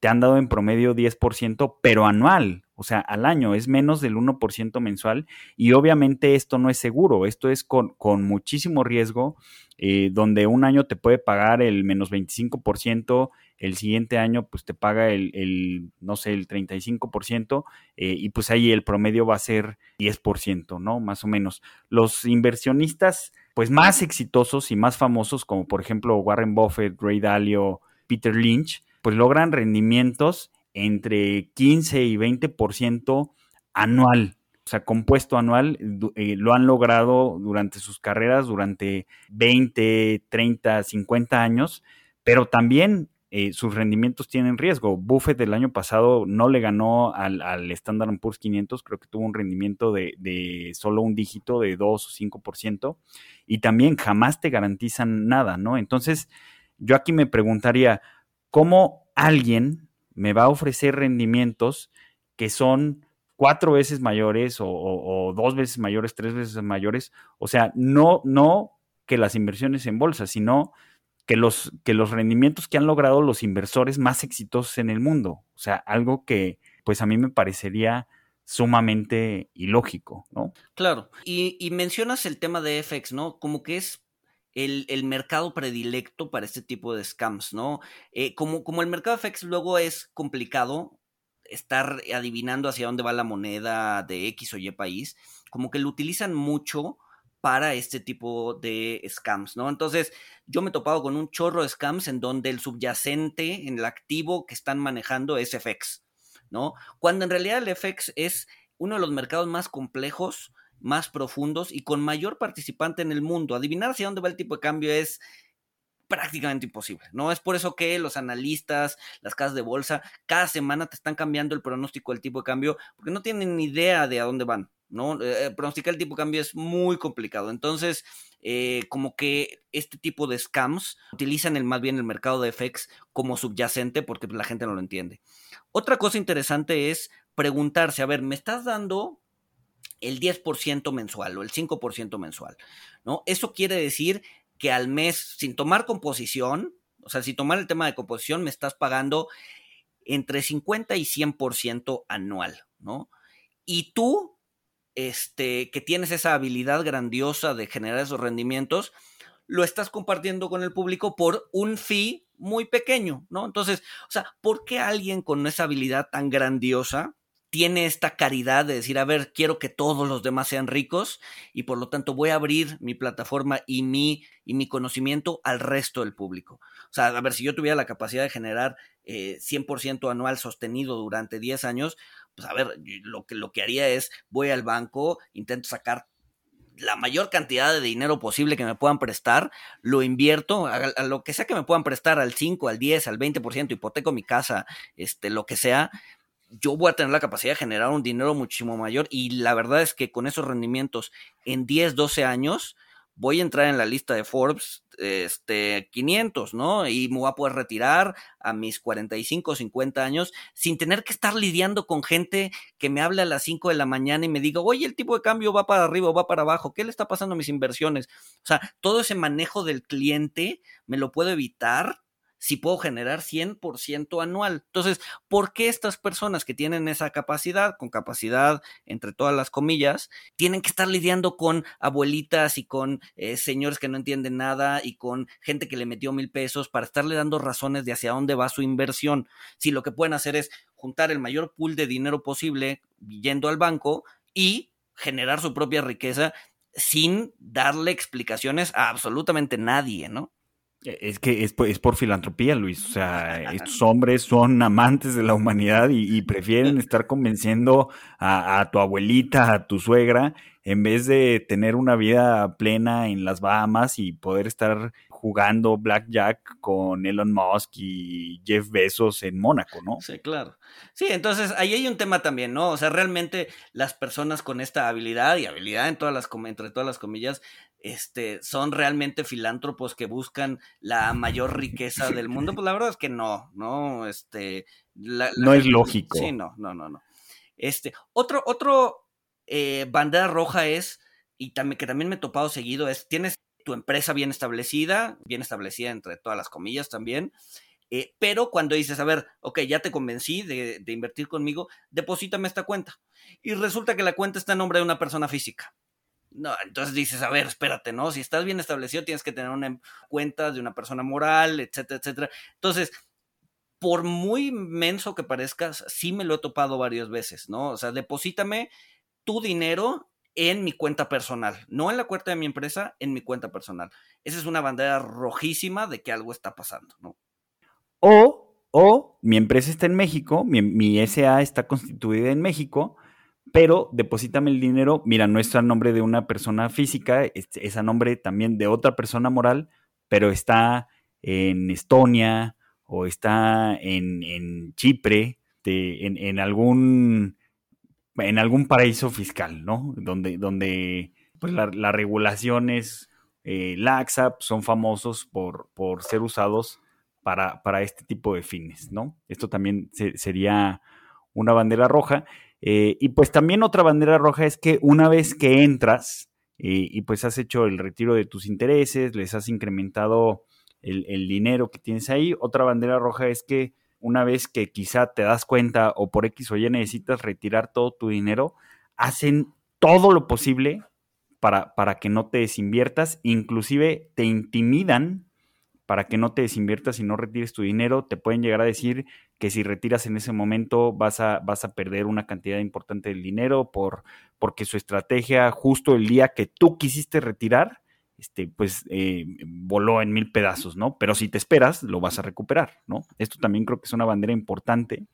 te han dado en promedio 10%, pero anual. o sea, al año, es menos del 1% mensual y obviamente esto no es seguro, esto es con, muchísimo riesgo, eh, donde un año te puede pagar el menos 25%, el siguiente año pues te paga el, no sé, el 35% eh, y pues ahí el promedio va a ser 10%, ¿no? Más o menos. Los inversionistas pues más exitosos y más famosos como por ejemplo Warren Buffett, Ray Dalio, Peter Lynch, pues logran rendimientos entre 15 y 20% anual. O sea, compuesto anual, eh, lo han logrado durante sus carreras, durante 20, 30, 50 años, pero también eh, sus rendimientos tienen riesgo. Buffett el año pasado no le ganó al, al Standard Poor's 500, creo que tuvo un rendimiento de, de, solo un dígito de 2 o 5%, y también jamás te garantizan nada, ¿no? Entonces, yo aquí me preguntaría, ¿cómo alguien me va a ofrecer rendimientos que son cuatro veces mayores o, o, dos veces mayores, tres veces mayores? O sea, no, no que las inversiones en bolsa, sino que los, que los rendimientos que han logrado los inversores más exitosos en el mundo. O sea, algo que pues a mí me parecería sumamente ilógico, ¿no? Claro, y, y mencionas el tema de FX, ¿no? Como que es el, el, mercado predilecto para este tipo de scams, ¿no? Eh, como, como el mercado FX luego es complicado estar adivinando hacia dónde va la moneda de X o Y país, como que lo utilizan mucho para este tipo de scams, ¿no? Entonces, yo me he topado con un chorro de scams en donde el subyacente en el activo que están manejando es FX, ¿no? Cuando en realidad el FX es uno de los mercados más complejos, más profundos y con mayor participante en el mundo. Adivinar hacia dónde va el tipo de cambio es prácticamente imposible, ¿no? Es por eso que los analistas, las casas de bolsa, cada semana te están cambiando el pronóstico del tipo de cambio porque no tienen ni idea de a dónde van, ¿no? Eh, pronosticar el tipo de cambio es muy complicado. Entonces, eh, como que este tipo de scams utilizan el, más bien el mercado de FX como subyacente porque la gente no lo entiende. Otra cosa interesante es preguntarse, a ver, ¿me estás dando el 10% mensual o el 5% mensual? ¿No? Eso quiere decir que al mes, sin tomar composición, o sea, sin tomar el tema de composición, me estás pagando entre 50 y 100% anual, ¿no? Y tú este, que tienes esa habilidad grandiosa de generar esos rendimientos, lo estás compartiendo con el público por un fee muy pequeño, ¿no? Entonces, o sea, ¿por qué alguien con esa habilidad tan grandiosa tiene esta caridad de decir, a ver, quiero que todos los demás sean ricos y por lo tanto voy a abrir mi plataforma y mi, y mi conocimiento al resto del público? O sea, a ver, si yo tuviera la capacidad de generar eh, 100% anual sostenido durante 10 años, pues a ver, lo que, lo que haría es, voy al banco, intento sacar la mayor cantidad de dinero posible que me puedan prestar, lo invierto a, lo que sea que me puedan prestar, al 5, al 10, al 20%, hipoteco mi casa, este, lo que sea, yo voy a tener la capacidad de generar un dinero muchísimo mayor y la verdad es que con esos rendimientos en 10, 12 años, voy a entrar en la lista de Forbes este 500, ¿no? Y me voy a poder retirar a mis 45, 50 años sin tener que estar lidiando con gente que me hable a las 5 de la mañana y me diga, oye, el tipo de cambio va para arriba o va para abajo, ¿qué le está pasando a mis inversiones? O sea, todo ese manejo del cliente me lo puedo evitar si puedo generar 100% anual. Entonces, ¿por qué estas personas que tienen esa capacidad, con capacidad entre todas las comillas, tienen que estar lidiando con abuelitas y con eh, señores que no entienden nada y con gente que le metió mil pesos para estarle dando razones de hacia dónde va su inversión? Si lo que pueden hacer es juntar el mayor pool de dinero posible yendo al banco y generar su propia riqueza sin darle explicaciones a absolutamente nadie, ¿no? Es que es, es, por filantropía, Luis. O sea, estos hombres son amantes de la humanidad y, y prefieren estar convenciendo a, a, tu abuelita, a tu suegra, en vez de tener una vida plena en las Bahamas y poder estar jugando blackjack con Elon Musk y Jeff Bezos en Mónaco, ¿no? Sí, claro. Sí, entonces ahí hay un tema también, ¿no? O sea, realmente las personas con esta habilidad y habilidad en todas las entre todas las comillas este, son realmente filántropos que buscan la mayor riqueza del mundo, pues la verdad es que no, no, este, la, la, no es lógico. Sí, no, no, no, no. Este, otro, otro eh, bandera roja es, y también, que también me he topado seguido, es, tienes tu empresa bien establecida, bien establecida entre todas las comillas también, Eh, pero cuando dices, a ver, ok, ya te convencí de, de invertir conmigo, deposítame esta cuenta. Y resulta que la cuenta está en nombre de una persona física. No, entonces dices, a ver, espérate, ¿no? Si estás bien establecido, tienes que tener una cuenta de una persona moral, etcétera, etcétera. Entonces, por muy menso que parezcas, sí me lo he topado varias veces, ¿no? O sea, deposítame tu dinero en mi cuenta personal, no en la cuenta de mi empresa, en mi cuenta personal. Esa es una bandera rojísima de que algo está pasando, ¿no? O, o mi empresa está en México, mi, mi SA está constituida en México, pero deposítame el dinero, mira, no está a nombre de una persona física, es, a nombre también de otra persona moral, pero está en Estonia o está en, Chipre, en, algún en algún paraíso fiscal, ¿no? Donde, donde pues la, la regulación eh, laxa, son famosos por, por ser usados para, para, este tipo de fines, ¿no? Esto también sería una bandera roja. Eh, y pues también otra bandera roja es que una vez que entras eh, y pues has hecho el retiro de tus intereses, les has incrementado el, dinero que tienes ahí, otra bandera roja es que una vez que quizá te das cuenta o por X o Y necesitas retirar todo tu dinero, hacen todo lo posible para, para que no te desinviertas, inclusive te intimidan para que no te desinviertas y no retires tu dinero, te pueden llegar a decir que si retiras en ese momento vas a, vas a perder una cantidad importante del dinero por, porque su estrategia justo el día que tú quisiste retirar, este, pues eh, voló en mil pedazos, ¿no? Pero si te esperas, lo vas a recuperar, ¿no? Esto también creo que es una bandera importante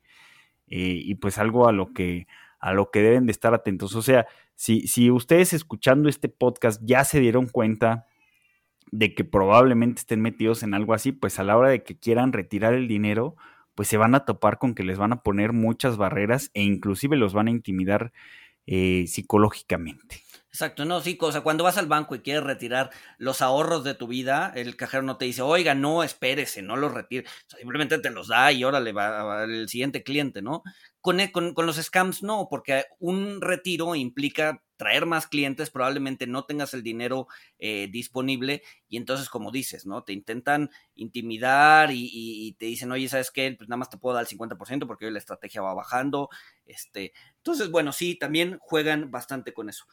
eh, y pues algo a lo que a lo que deben de estar atentos. O sea, si, si ustedes escuchando este podcast ya se dieron cuenta de que probablemente estén metidos en algo así, pues a la hora de que quieran retirar el dinero, pues se van a topar con que les van a poner muchas barreras e inclusive los van a intimidar eh, psicológicamente. Exacto, no, sí, o sea, cuando vas al banco y quieres retirar los ahorros de tu vida, el cajero no te dice, oiga, no, espérese, no los retire, simplemente te los da y órale, va el siguiente cliente, ¿no? Con, e, con, con, los scams no, porque un retiro implica traer más clientes, probablemente no tengas el dinero eh, disponible y entonces, como dices, ¿no? Te intentan intimidar y, y, te dicen, oye, ¿sabes qué? Pues nada más te puedo dar el 50% porque hoy la estrategia va bajando, este, entonces, bueno, sí, también juegan bastante con eso.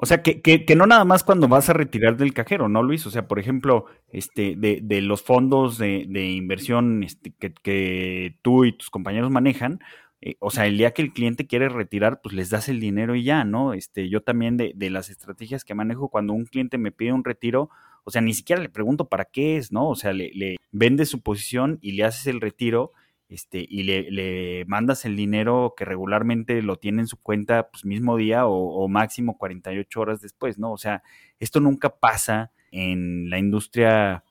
O sea, que, que, que, no nada más cuando vas a retirar del cajero, ¿no, Luis? O sea, por ejemplo, este, de, de los fondos de, de inversión este, que, que, tú y tus compañeros manejan, eh, o sea, el día que el cliente quiere retirar, pues les das el dinero y ya, ¿no? Este, yo también de, de las estrategias que manejo, cuando un cliente me pide un retiro, o sea, ni siquiera le pregunto para qué es, ¿no? O sea, le, le vende su posición y le haces el retiro este, y le, le, mandas el dinero que regularmente lo tiene en su cuenta pues mismo día o, o, máximo 48 horas después, ¿no? O sea, esto nunca pasa en la industria,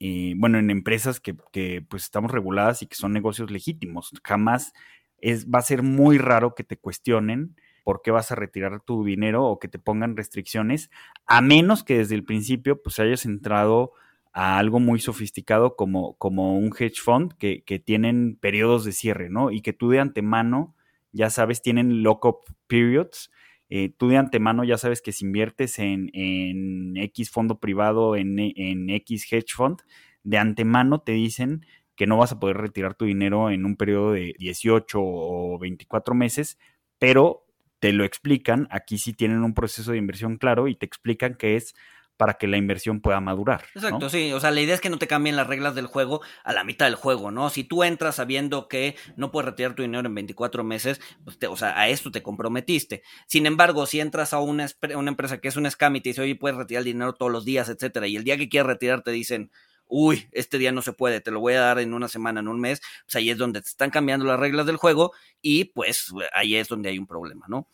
eh, bueno, en empresas que, que, pues estamos reguladas y que son negocios legítimos. Jamás es, va a ser muy raro que te cuestionen por qué vas a retirar tu dinero o que te pongan restricciones, a menos que desde el principio pues hayas entrado a algo muy sofisticado como, como un hedge fund que, que, tienen periodos de cierre, ¿no? Y que tú de antemano, ya sabes, tienen lock-up periods. Eh, tú de antemano ya sabes que si inviertes en, en X fondo privado, en, en, X hedge fund, de antemano te dicen que no vas a poder retirar tu dinero en un periodo de 18 o 24 meses, pero te lo explican, aquí sí tienen un proceso de inversión claro y te explican que es para que la inversión pueda madurar. Exacto, sí. O sea, la idea es que no te cambien las reglas del juego a la mitad del juego, ¿no? Si tú entras sabiendo que no puedes retirar tu dinero en 24 meses, pues o sea, a esto te comprometiste. Sin embargo, si entras a una, una empresa que es un scam y te dice, oye, puedes retirar el dinero todos los días, etcétera, y el día que quieres retirar te dicen, uy, este día no se puede, te lo voy a dar en una semana, en un mes, pues ahí es donde te están cambiando las reglas del juego y pues ahí es donde hay un problema, ¿no?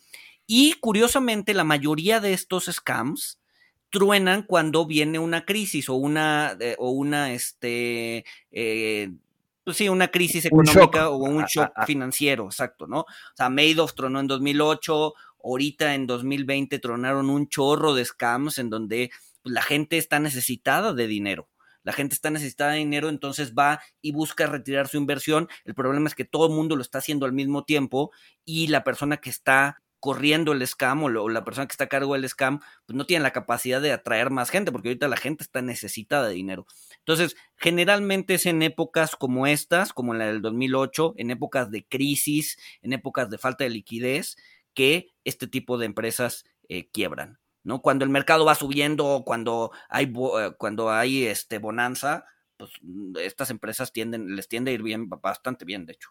Y curiosamente, la mayoría de estos scams, truenan cuando viene una crisis o una, eh, o una, este, eh, pues sí, una crisis económica o un shock financiero, exacto, ¿no? O sea, Madoff tronó en 2008, ahorita en 2020 tronaron un chorro de scams en donde pues, la gente está necesitada de dinero. La gente está necesitada de dinero, entonces va y busca retirar su inversión. El problema es que todo el mundo lo está haciendo al mismo tiempo y la persona que está corriendo el scam o, la persona que está a cargo del scam, pues no tiene la capacidad de atraer más gente, porque ahorita la gente está necesitada de dinero. Entonces, generalmente es en épocas como estas, como en la del 2008, en épocas de crisis, en épocas de falta de liquidez, que este tipo de empresas eh, quiebran. ¿no? Cuando el mercado va subiendo, cuando hay, eh, cuando hay este, bonanza, pues estas empresas tienden, les tiende a ir bien, bastante bien, de hecho.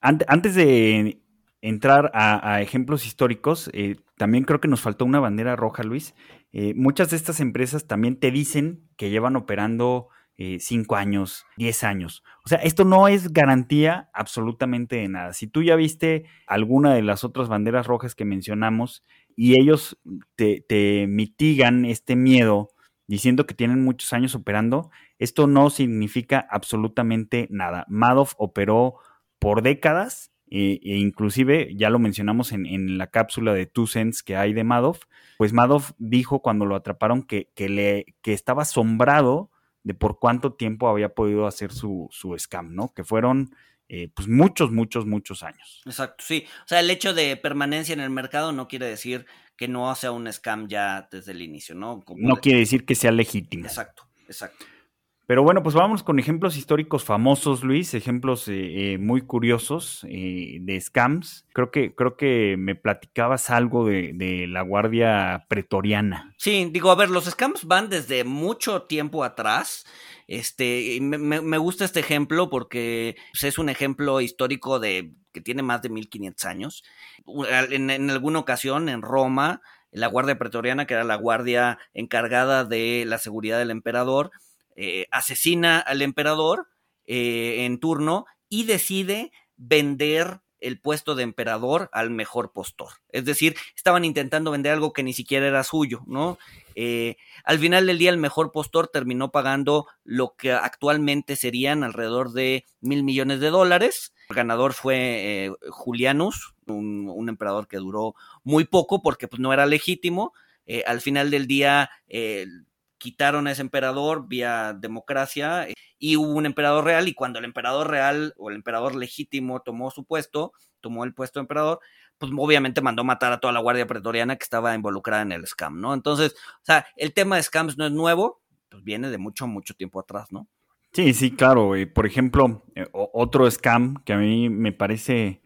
Antes de entrar a, ejemplos históricos, eh, también creo que nos faltó una bandera roja, Luis. Eh, muchas de estas empresas también te dicen que llevan operando eh, cinco años, diez años. O sea, esto no es garantía absolutamente de nada. Si tú ya viste alguna de las otras banderas rojas que mencionamos y ellos te, te mitigan este miedo diciendo que tienen muchos años operando, esto no significa absolutamente nada. Madoff operó por décadas e, e inclusive ya lo mencionamos en, la cápsula de Two Cents que hay de Madoff, pues Madoff dijo cuando lo atraparon que, que, le, que estaba asombrado de por cuánto tiempo había podido hacer su, su scam, ¿no? Que fueron eh, pues muchos, muchos, muchos años. Exacto, sí. O sea, el hecho de permanencia en el mercado no quiere decir que no sea un scam ya desde el inicio, ¿no? no quiere decir que sea legítimo. Exacto, exacto. Pero bueno, pues vamos con ejemplos históricos famosos, Luis, ejemplos eh, eh, muy curiosos eh, de scams. Creo que, creo que me platicabas algo de, la Guardia Pretoriana. Sí, digo, a ver, los scams van desde mucho tiempo atrás. Este, me, gusta este ejemplo porque pues, es un ejemplo histórico de que tiene más de 1500 años. En, en alguna ocasión en Roma, la Guardia Pretoriana, que era la guardia encargada de la seguridad del emperador, eh, asesina al emperador eh, en turno y decide vender el puesto de emperador al mejor postor. Es decir, estaban intentando vender algo que ni siquiera era suyo, ¿no? Eh, al final del día, el mejor postor terminó pagando lo que actualmente serían alrededor de mil millones de dólares. El ganador fue Julianus, un, emperador que duró muy poco porque pues, no era legítimo. al final del día, quitaron a ese emperador vía democracia eh, y hubo un emperador real y cuando el emperador real o el emperador legítimo tomó su puesto, tomó el puesto de emperador, pues obviamente mandó matar a toda la guardia pretoriana que estaba involucrada en el scam, ¿no? Entonces, o sea, el tema de scams no es nuevo, pues viene de mucho, mucho tiempo atrás, ¿no? Sí, sí, claro. Por ejemplo, eh, otro scam que a mí me parece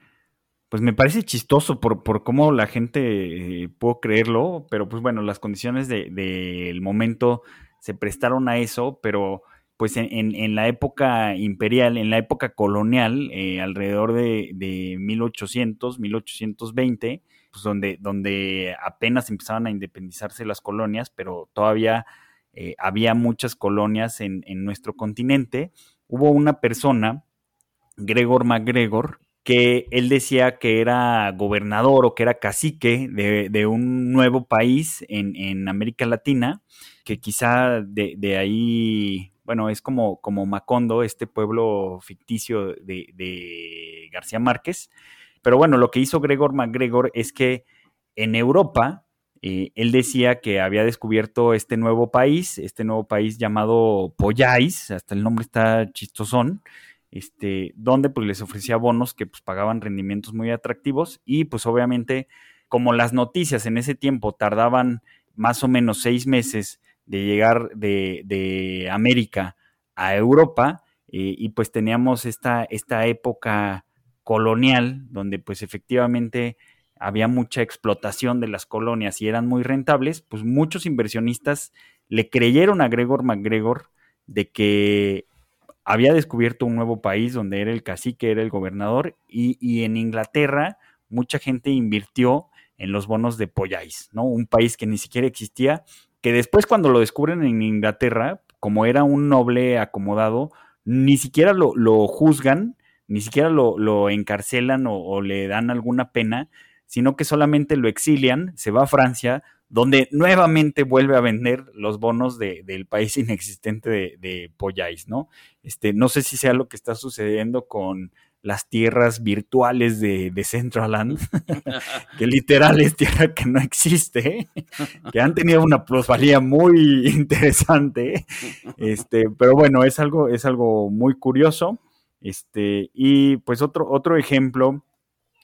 pues me parece chistoso por, por cómo la gente eh, pudo creerlo, pero pues bueno, las condiciones del de, momento se prestaron a eso, pero pues en, en, la época imperial, en la época colonial, eh, alrededor de, de, 1800, 1820, pues donde, donde apenas empezaban a independizarse las colonias, pero todavía eh, había muchas colonias en, en nuestro continente, hubo una persona, Gregor MacGregor, que él decía que era gobernador o que era cacique de, un nuevo país en, América Latina, que quizá de, ahí, bueno, es como, como Macondo, este pueblo ficticio de, García Márquez. Pero bueno, lo que hizo Gregor MacGregor es que en Europa, eh, él decía que había descubierto este nuevo país, este nuevo país llamado Poyais, hasta el nombre está chistosón, este, donde pues les ofrecía bonos que pues pagaban rendimientos muy atractivos y pues obviamente como las noticias en ese tiempo tardaban más o menos seis meses de llegar de, América a Europa eh, y pues teníamos esta, esta época colonial donde pues efectivamente había mucha explotación de las colonias y eran muy rentables, pues muchos inversionistas le creyeron a Gregor MacGregor de que había descubierto un nuevo país donde era el cacique, era el gobernador, y, en Inglaterra mucha gente invirtió en los bonos de Pollais, ¿no? Un país que ni siquiera existía, que después cuando lo descubren en Inglaterra, como era un noble acomodado, ni siquiera lo, juzgan, ni siquiera lo, encarcelan o, o, le dan alguna pena, sino que solamente lo exilian, se va a Francia, donde nuevamente vuelve a vender los bonos del país inexistente de, de ¿no? Este, no sé si sea lo que está sucediendo con las tierras virtuales de, de Centraland, que literal es tierra que no existe, que han tenido una plusvalía muy interesante, este, pero bueno, es algo, es algo muy curioso, este, y pues otro, otro ejemplo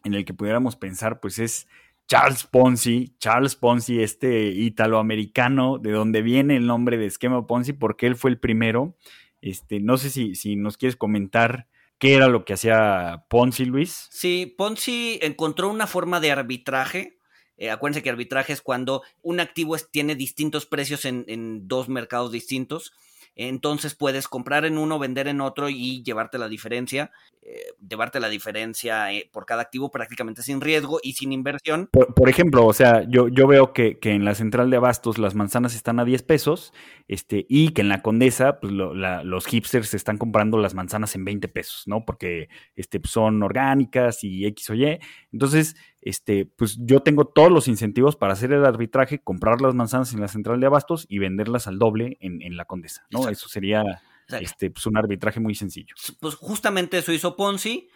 en el que pudiéramos pensar, pues es Charles Ponzi, Charles Ponzi, este italoamericano, de donde viene el nombre de esquema Ponzi, porque él fue el primero. Este, no sé si, si nos quieres comentar qué era lo que hacía Ponzi, Luis. Sí, Ponzi encontró una forma de arbitraje. Eh, acuérdense que arbitraje es cuando un activo tiene distintos precios en, en dos mercados distintos entonces puedes comprar en uno, vender en otro y llevarte la diferencia, eh, llevarte la diferencia eh, por cada activo prácticamente sin riesgo y sin inversión. Por, ejemplo, o sea, yo, yo veo que, en la central de abastos las manzanas están a 10 pesos este, y que en la Condesa pues, los hipsters están comprando las manzanas en 20 pesos, ¿no? Porque este, son orgánicas y X o Y. Entonces, este, pues yo tengo todos los incentivos para hacer el arbitraje, comprar las manzanas en la central de abastos y venderlas al doble en, la Condesa, ¿no? Eso sería este, pues un arbitraje muy sencillo. Pues justamente eso hizo Ponzi,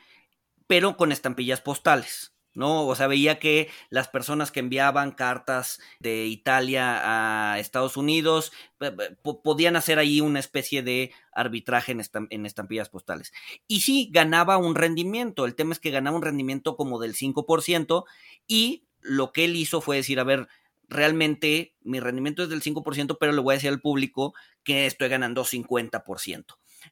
pero con estampillas postales. ¿No? O sea, veía que las personas que enviaban cartas de Italia a Estados Unidos podían hacer ahí una especie de arbitraje en, en, estampillas postales. Y sí, ganaba un rendimiento. El tema es que ganaba un rendimiento como del 5% y lo que él hizo fue decir, a ver, realmente mi rendimiento es del 5%, pero le voy a decir al público que estoy ganando 50%.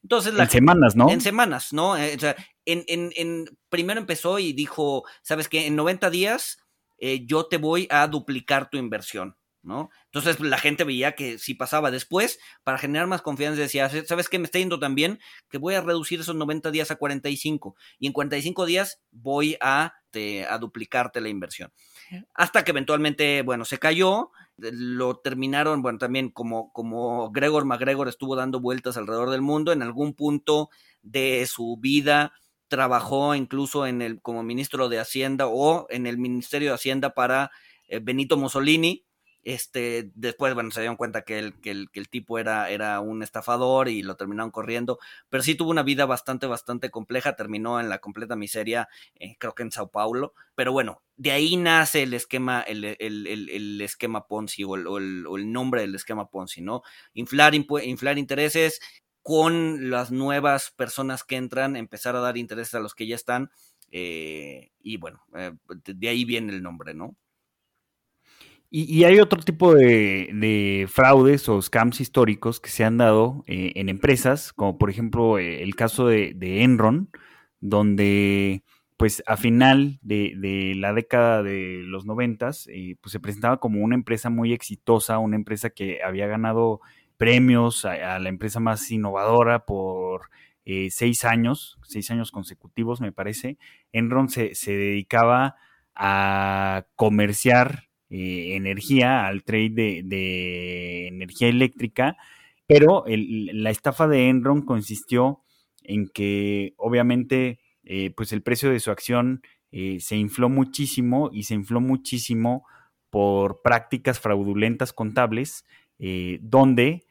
Entonces, en semanas, ¿no? En semanas, ¿no? Eh, o sea, en, en, en, primero empezó y dijo, sabes que en 90 días eh, yo te voy a duplicar tu inversión, ¿no? Entonces la gente veía que si pasaba después, para generar más confianza, decía, ¿sabes qué? Me está yendo tan bien que voy a reducir esos 90 días a 45 y en 45 días voy a, a duplicarte la inversión. Hasta que eventualmente, bueno, se cayó, lo terminaron, bueno, también como, como Gregor McGregor estuvo dando vueltas alrededor del mundo, en algún punto de su vida trabajó incluso en el, como ministro de Hacienda o en el Ministerio de Hacienda para eh, Benito Mussolini, este, después, bueno, se dieron cuenta que el, tipo era, un estafador y lo terminaron corriendo, pero sí tuvo una vida bastante, bastante compleja, terminó en la completa miseria, eh, creo que en Sao Paulo, pero bueno, de ahí nace el esquema, el, esquema Ponzi o, o el, nombre del esquema Ponzi, ¿no? Inflar, inflar intereses con las nuevas personas que entran, empezar a dar intereses a los que ya están, eh, y bueno, eh, de ahí viene el nombre, ¿no? Y, hay otro tipo de, fraudes o scams históricos que se han dado eh, en empresas, como por ejemplo eh, el caso de, Enron, donde pues a final de, la década de los noventas, eh, pues se presentaba como una empresa muy exitosa, una empresa que había ganado premios a, la empresa más innovadora por seis años, seis años consecutivos me parece. Enron se dedicaba a comerciar eh, energía, al trade de, energía eléctrica, pero la estafa de Enron consistió en que obviamente eh, pues el precio de su acción eh, se infló muchísimo y se infló muchísimo por prácticas fraudulentas contables donde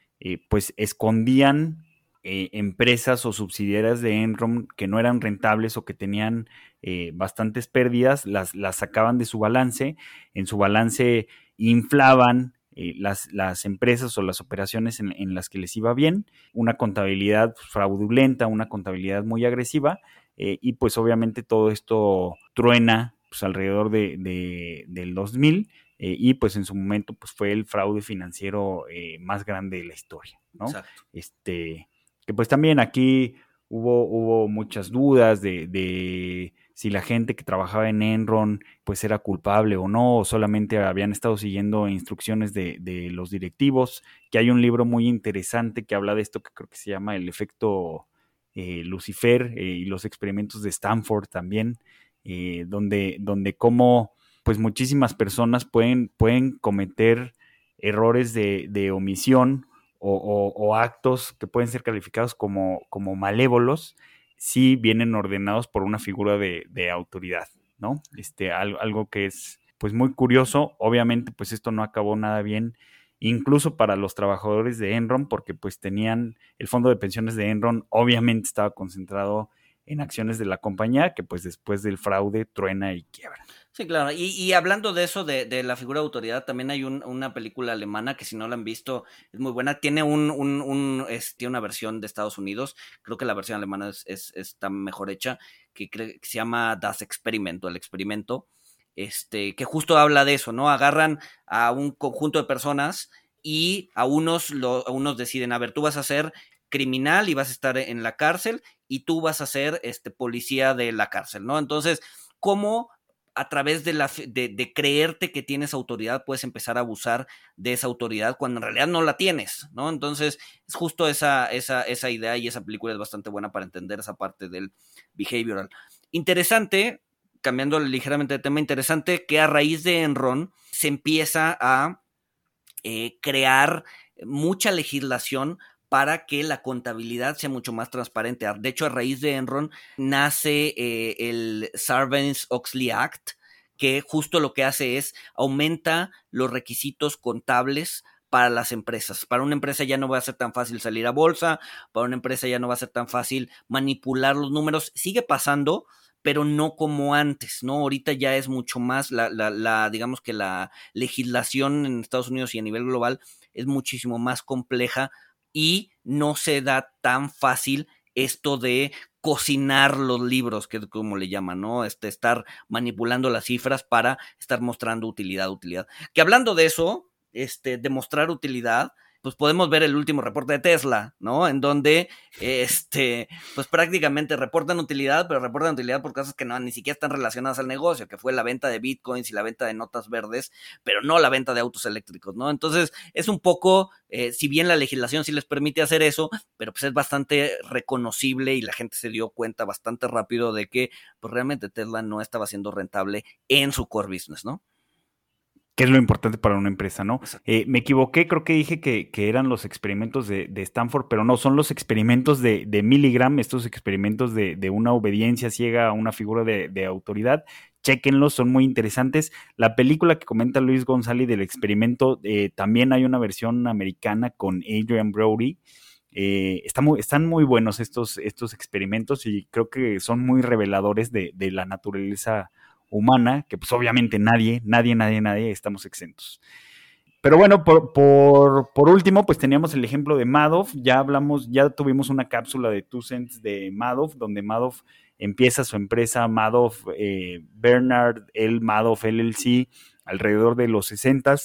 pues escondían empresas o subsidiarias de Enron que no eran rentables o que tenían eh, bastantes pérdidas, las, las, sacaban de su balance, en su balance inflaban eh, las, las, empresas o las operaciones en, las que les iba bien, una contabilidad fraudulenta, una contabilidad muy agresiva, eh, y pues obviamente todo esto truena pues, alrededor de, del 2000 y pues en su momento pues fue el fraude financiero más grande de la historia, ¿no? Este, que pues también aquí hubo, hubo muchas dudas de si la gente que trabajaba en Enron pues era culpable o no, o solamente habían estado siguiendo instrucciones de, los directivos, que hay un libro muy interesante que habla de esto que creo que se llama El efecto eh, Lucifer eh, y los experimentos de Stanford también, eh, donde, donde como pues muchísimas personas pueden, pueden cometer errores de, omisión o, actos que pueden ser calificados como, como malévolos sí vienen ordenados por una figura de, autoridad, ¿no? Este, algo, algo, que es pues muy curioso. Obviamente, pues esto no acabó nada bien, incluso para los trabajadores de Enron, porque pues tenían el fondo de pensiones de Enron, obviamente estaba concentrado en acciones de la compañía, que pues después del fraude truena y quiebra. Sí, claro. Y, hablando de eso, de, la figura de autoridad, también hay una película alemana que si no la han visto es muy buena. Tiene un, un, una versión de Estados Unidos. Creo que la versión alemana es, está mejor hecha, que, se llama Das Experimento, el experimento. este, que justo habla de eso, ¿no? Agarran a un conjunto de personas y a unos, a unos deciden, a ver, tú vas a ser criminal y vas a estar en la cárcel y tú vas a ser este, policía de la cárcel, ¿no? Entonces, ¿cómo a través de, la, de, creerte que tienes autoridad, puedes empezar a abusar de esa autoridad cuando en realidad no la tienes, ¿no? Entonces, es justo esa, esa, esa idea y esa película es bastante buena para entender esa parte del behavioral. Interesante, cambiando ligeramente de tema, interesante que a raíz de Enron se empieza a eh, crear mucha legislación para que la contabilidad sea mucho más transparente. De hecho, a raíz de Enron nace eh, el Sarbanes-Oxley Act, que justo lo que hace es aumenta los requisitos contables para las empresas. Para una empresa ya no va a ser tan fácil salir a bolsa, para una empresa ya no va a ser tan fácil manipular los números. Sigue pasando, pero no como antes, ¿no? Ahorita ya es mucho más, la, la, la, digamos que la legislación en Estados Unidos y a nivel global es muchísimo más compleja y no se da tan fácil esto de cocinar los libros, que es como le llaman, ¿no? Este, estar manipulando las cifras para estar mostrando utilidad, utilidad. Que hablando de eso, este, demostrar utilidad, pues podemos ver el último reporte de Tesla, ¿no? En donde, este, pues prácticamente reportan utilidad, pero reportan utilidad por cosas que no, ni siquiera están relacionadas al negocio, que fue la venta de bitcoins y la venta de notas verdes, pero no la venta de autos eléctricos, ¿no? Entonces, es un poco, eh, si bien la legislación sí les permite hacer eso, pero pues es bastante reconocible y la gente se dio cuenta bastante rápido de que, pues realmente Tesla no estaba siendo rentable en su core business, ¿no? Que es lo importante para una empresa, ¿no? Eh, me equivoqué, creo que dije que, eran los experimentos de, Stanford, pero no, son los experimentos de, Milligram, estos experimentos de, una obediencia ciega a una figura de, autoridad. Chequenlos, son muy interesantes. La película que comenta Luis González del experimento, eh, también hay una versión americana con Adrian Brody. Eh, están muy buenos estos, estos experimentos y creo que son muy reveladores de, la naturaleza humana, que pues obviamente nadie, nadie, nadie, nadie estamos exentos. Pero bueno, por, por, último, pues teníamos el ejemplo de Madoff. Ya hablamos, ya tuvimos una cápsula de Two Cents de Madoff, donde Madoff empieza su empresa Madoff eh, Bernard, el Madoff LLC, alrededor de los 60.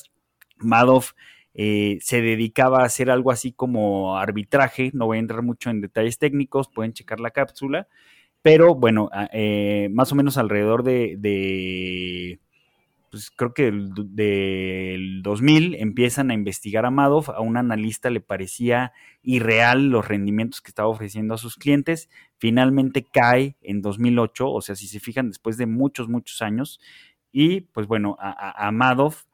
Madoff eh, se dedicaba a hacer algo así como arbitraje. No voy a entrar mucho en detalles técnicos, pueden checar la cápsula. Pero bueno, eh, más o menos alrededor de, pues creo que del, 2000 empiezan a investigar a Madoff. A un analista le parecía irreal los rendimientos que estaba ofreciendo a sus clientes. Finalmente cae en 2008, o sea, si se fijan, después de muchos, muchos años. Y pues bueno, a, Madoff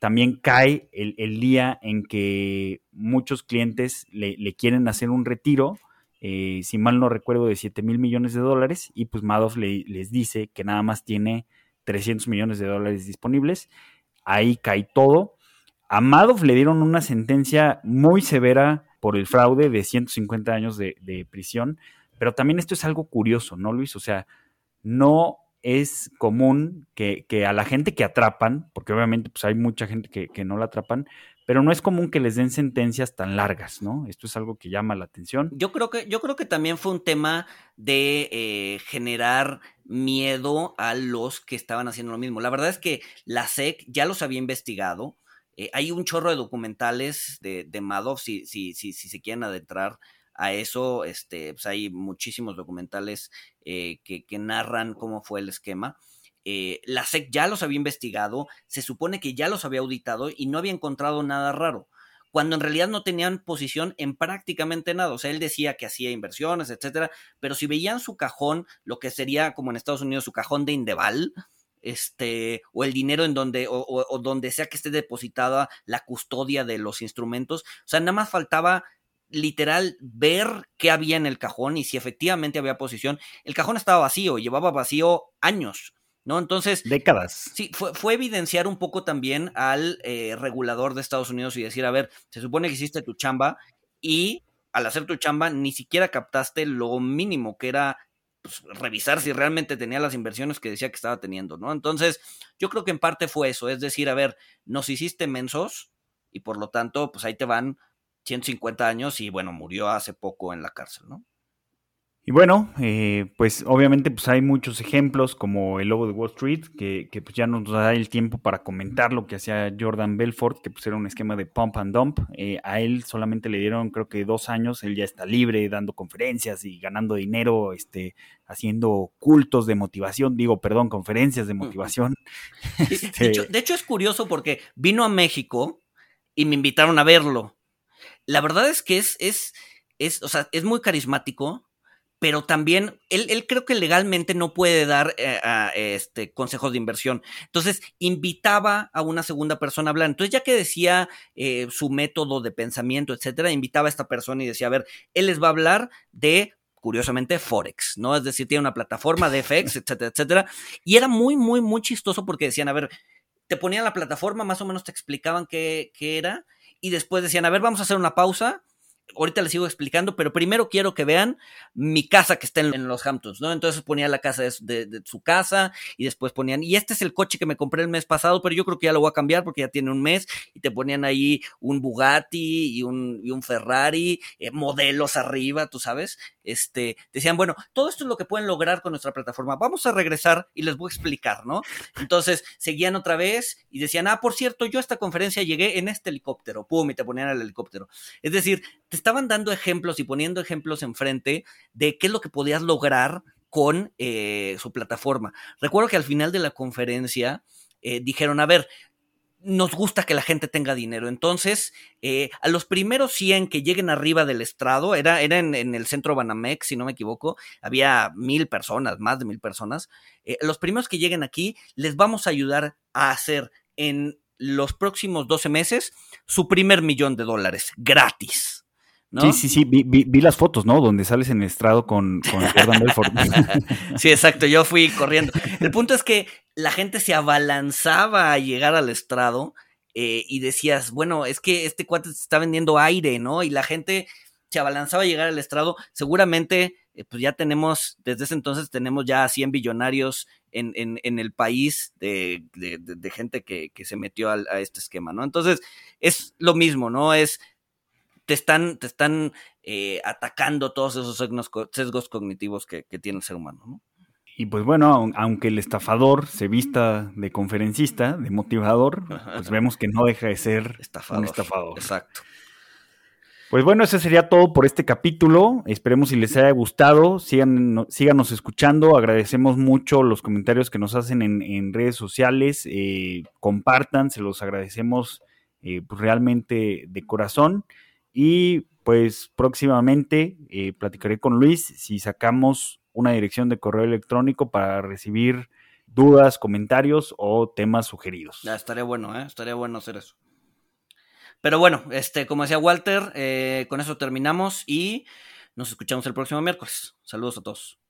también cae el, día en que muchos clientes le, le quieren hacer un retiro eh, si mal no recuerdo, de 7 mil millones de dólares y pues Madoff les dice que nada más tiene 300 millones de dólares disponibles. Ahí cae todo. A Madoff le dieron una sentencia muy severa por el fraude de 150 años de, prisión, pero también esto es algo curioso, ¿no, Luis? O sea, no es común que, a la gente que atrapan, porque obviamente pues hay mucha gente que, que, no la atrapan, pero no es común que les den sentencias tan largas, ¿no? Esto es algo que llama la atención. Yo creo que, yo creo que también fue un tema de eh, generar miedo a los que estaban haciendo lo mismo. La verdad es que la SEC ya los había investigado. Eh, hay un chorro de documentales de, Madoff, si, si, si, si se quieren adentrar a eso, este, pues hay muchísimos documentales eh, que, que narran cómo fue el esquema. Eh, la SEC ya los había investigado, se supone que ya los había auditado y no había encontrado nada raro, cuando en realidad no tenían posición en prácticamente nada. O sea, él decía que hacía inversiones, etcétera, pero si veían su cajón, lo que sería como en Estados Unidos su cajón de Indeval, este, o el dinero en donde, o, o donde sea que esté depositada la custodia de los instrumentos, o sea, nada más faltaba literal ver qué había en el cajón y si efectivamente había posición. El cajón estaba vacío, llevaba vacío años. ¿No? Entonces. Décadas. Sí, fue, evidenciar un poco también al eh, regulador de Estados Unidos y decir, a ver, se supone que hiciste tu chamba y al hacer tu chamba ni siquiera captaste lo mínimo que era pues, revisar si realmente tenía las inversiones que decía que estaba teniendo, ¿no? Entonces, yo creo que en parte fue eso, es decir, a ver, nos hiciste mensos y por lo tanto, pues ahí te van 150 años y bueno, murió hace poco en la cárcel, ¿no? Y bueno, eh, pues obviamente pues hay muchos ejemplos como el logo de Wall Street, que, que, pues ya nos da el tiempo para comentar lo que hacía Jordan Belfort, que pues era un esquema de pump and dump. Eh, a él solamente le dieron creo que dos años, él ya está libre, dando conferencias y ganando dinero, este, haciendo cultos de motivación, digo, perdón, conferencias de motivación. Este de, hecho, de hecho es curioso porque vino a México y me invitaron a verlo. La verdad es que es, es, es, o sea, es muy carismático pero también él, él, creo que legalmente no puede dar eh, a, este, consejos de inversión. Entonces, invitaba a una segunda persona a hablar. Entonces, ya que decía eh, su método de pensamiento, etcétera, invitaba a esta persona y decía, a ver, él les va a hablar de curiosamente, Forex, ¿no? Es decir, tiene una plataforma de FX, etcétera, etcétera. Y era muy, muy, muy chistoso porque decían, a ver, te ponían la plataforma, más o menos te explicaban qué, qué era, y después decían, a ver, vamos a hacer una pausa ahorita les sigo explicando, pero primero quiero que vean mi casa que está en, los Hamptons, ¿no? Entonces ponía la casa de, su casa y después ponían, y este es el coche que me compré el mes pasado, pero yo creo que ya lo voy a cambiar porque ya tiene un mes y te ponían ahí un Bugatti y un, Ferrari, eh, modelos arriba, tú sabes, este, decían, bueno, todo esto es lo que pueden lograr con nuestra plataforma, vamos a regresar y les voy a explicar, ¿no? Entonces seguían otra vez y decían, ah, por cierto, yo a esta conferencia llegué en este helicóptero, pum, y te ponían el helicóptero. Es decir, estaban dando ejemplos y poniendo ejemplos enfrente de qué es lo que podías lograr con eh, su plataforma. Recuerdo que al final de la conferencia eh, dijeron, a ver, nos gusta que la gente tenga dinero. Entonces, eh, a los primeros 100 que lleguen arriba del estrado, era, era en, en, el centro Banamex, si no me equivoco, había mil personas, más de mil personas. los primeros que lleguen aquí, les vamos a ayudar a hacer en los próximos 12 meses su primer millón de dólares gratis. Sí, sí, sí, vi, vi, las fotos, ¿no? Donde sales en el estrado con, con Jordan Belfort. sí, exacto, yo fui corriendo. El punto es que la gente se abalanzaba a llegar al estrado eh, y decías, bueno, es que este cuate se está vendiendo aire, ¿no? Y la gente se abalanzaba a llegar al estrado. Seguramente, eh, pues ya tenemos, desde ese entonces tenemos ya 100 billonarios en, en, en el país de, de, de gente que, que, se metió a, a este esquema, ¿no? Entonces, es lo mismo, ¿no? Es te están, te están eh, atacando todos esos sesgos, cognitivos que, tiene el ser humano, ¿no? Y pues bueno, aunque el estafador se vista de conferencista, de motivador, pues vemos que no deja de ser estafador, un estafador. Exacto. Pues bueno, eso sería todo por este capítulo. Esperemos si les haya gustado. Sigan, síganos escuchando. Agradecemos mucho los comentarios que nos hacen en, redes sociales. Eh, compartan, se los agradecemos eh, pues realmente de corazón. Y pues próximamente eh, platicaré con Luis si sacamos una dirección de correo electrónico para recibir dudas, comentarios o temas sugeridos. Ya, estaría bueno, ¿eh? Estaría bueno hacer eso. Pero bueno, este, como decía Walter, eh, con eso terminamos y nos escuchamos el próximo miércoles. Saludos a todos.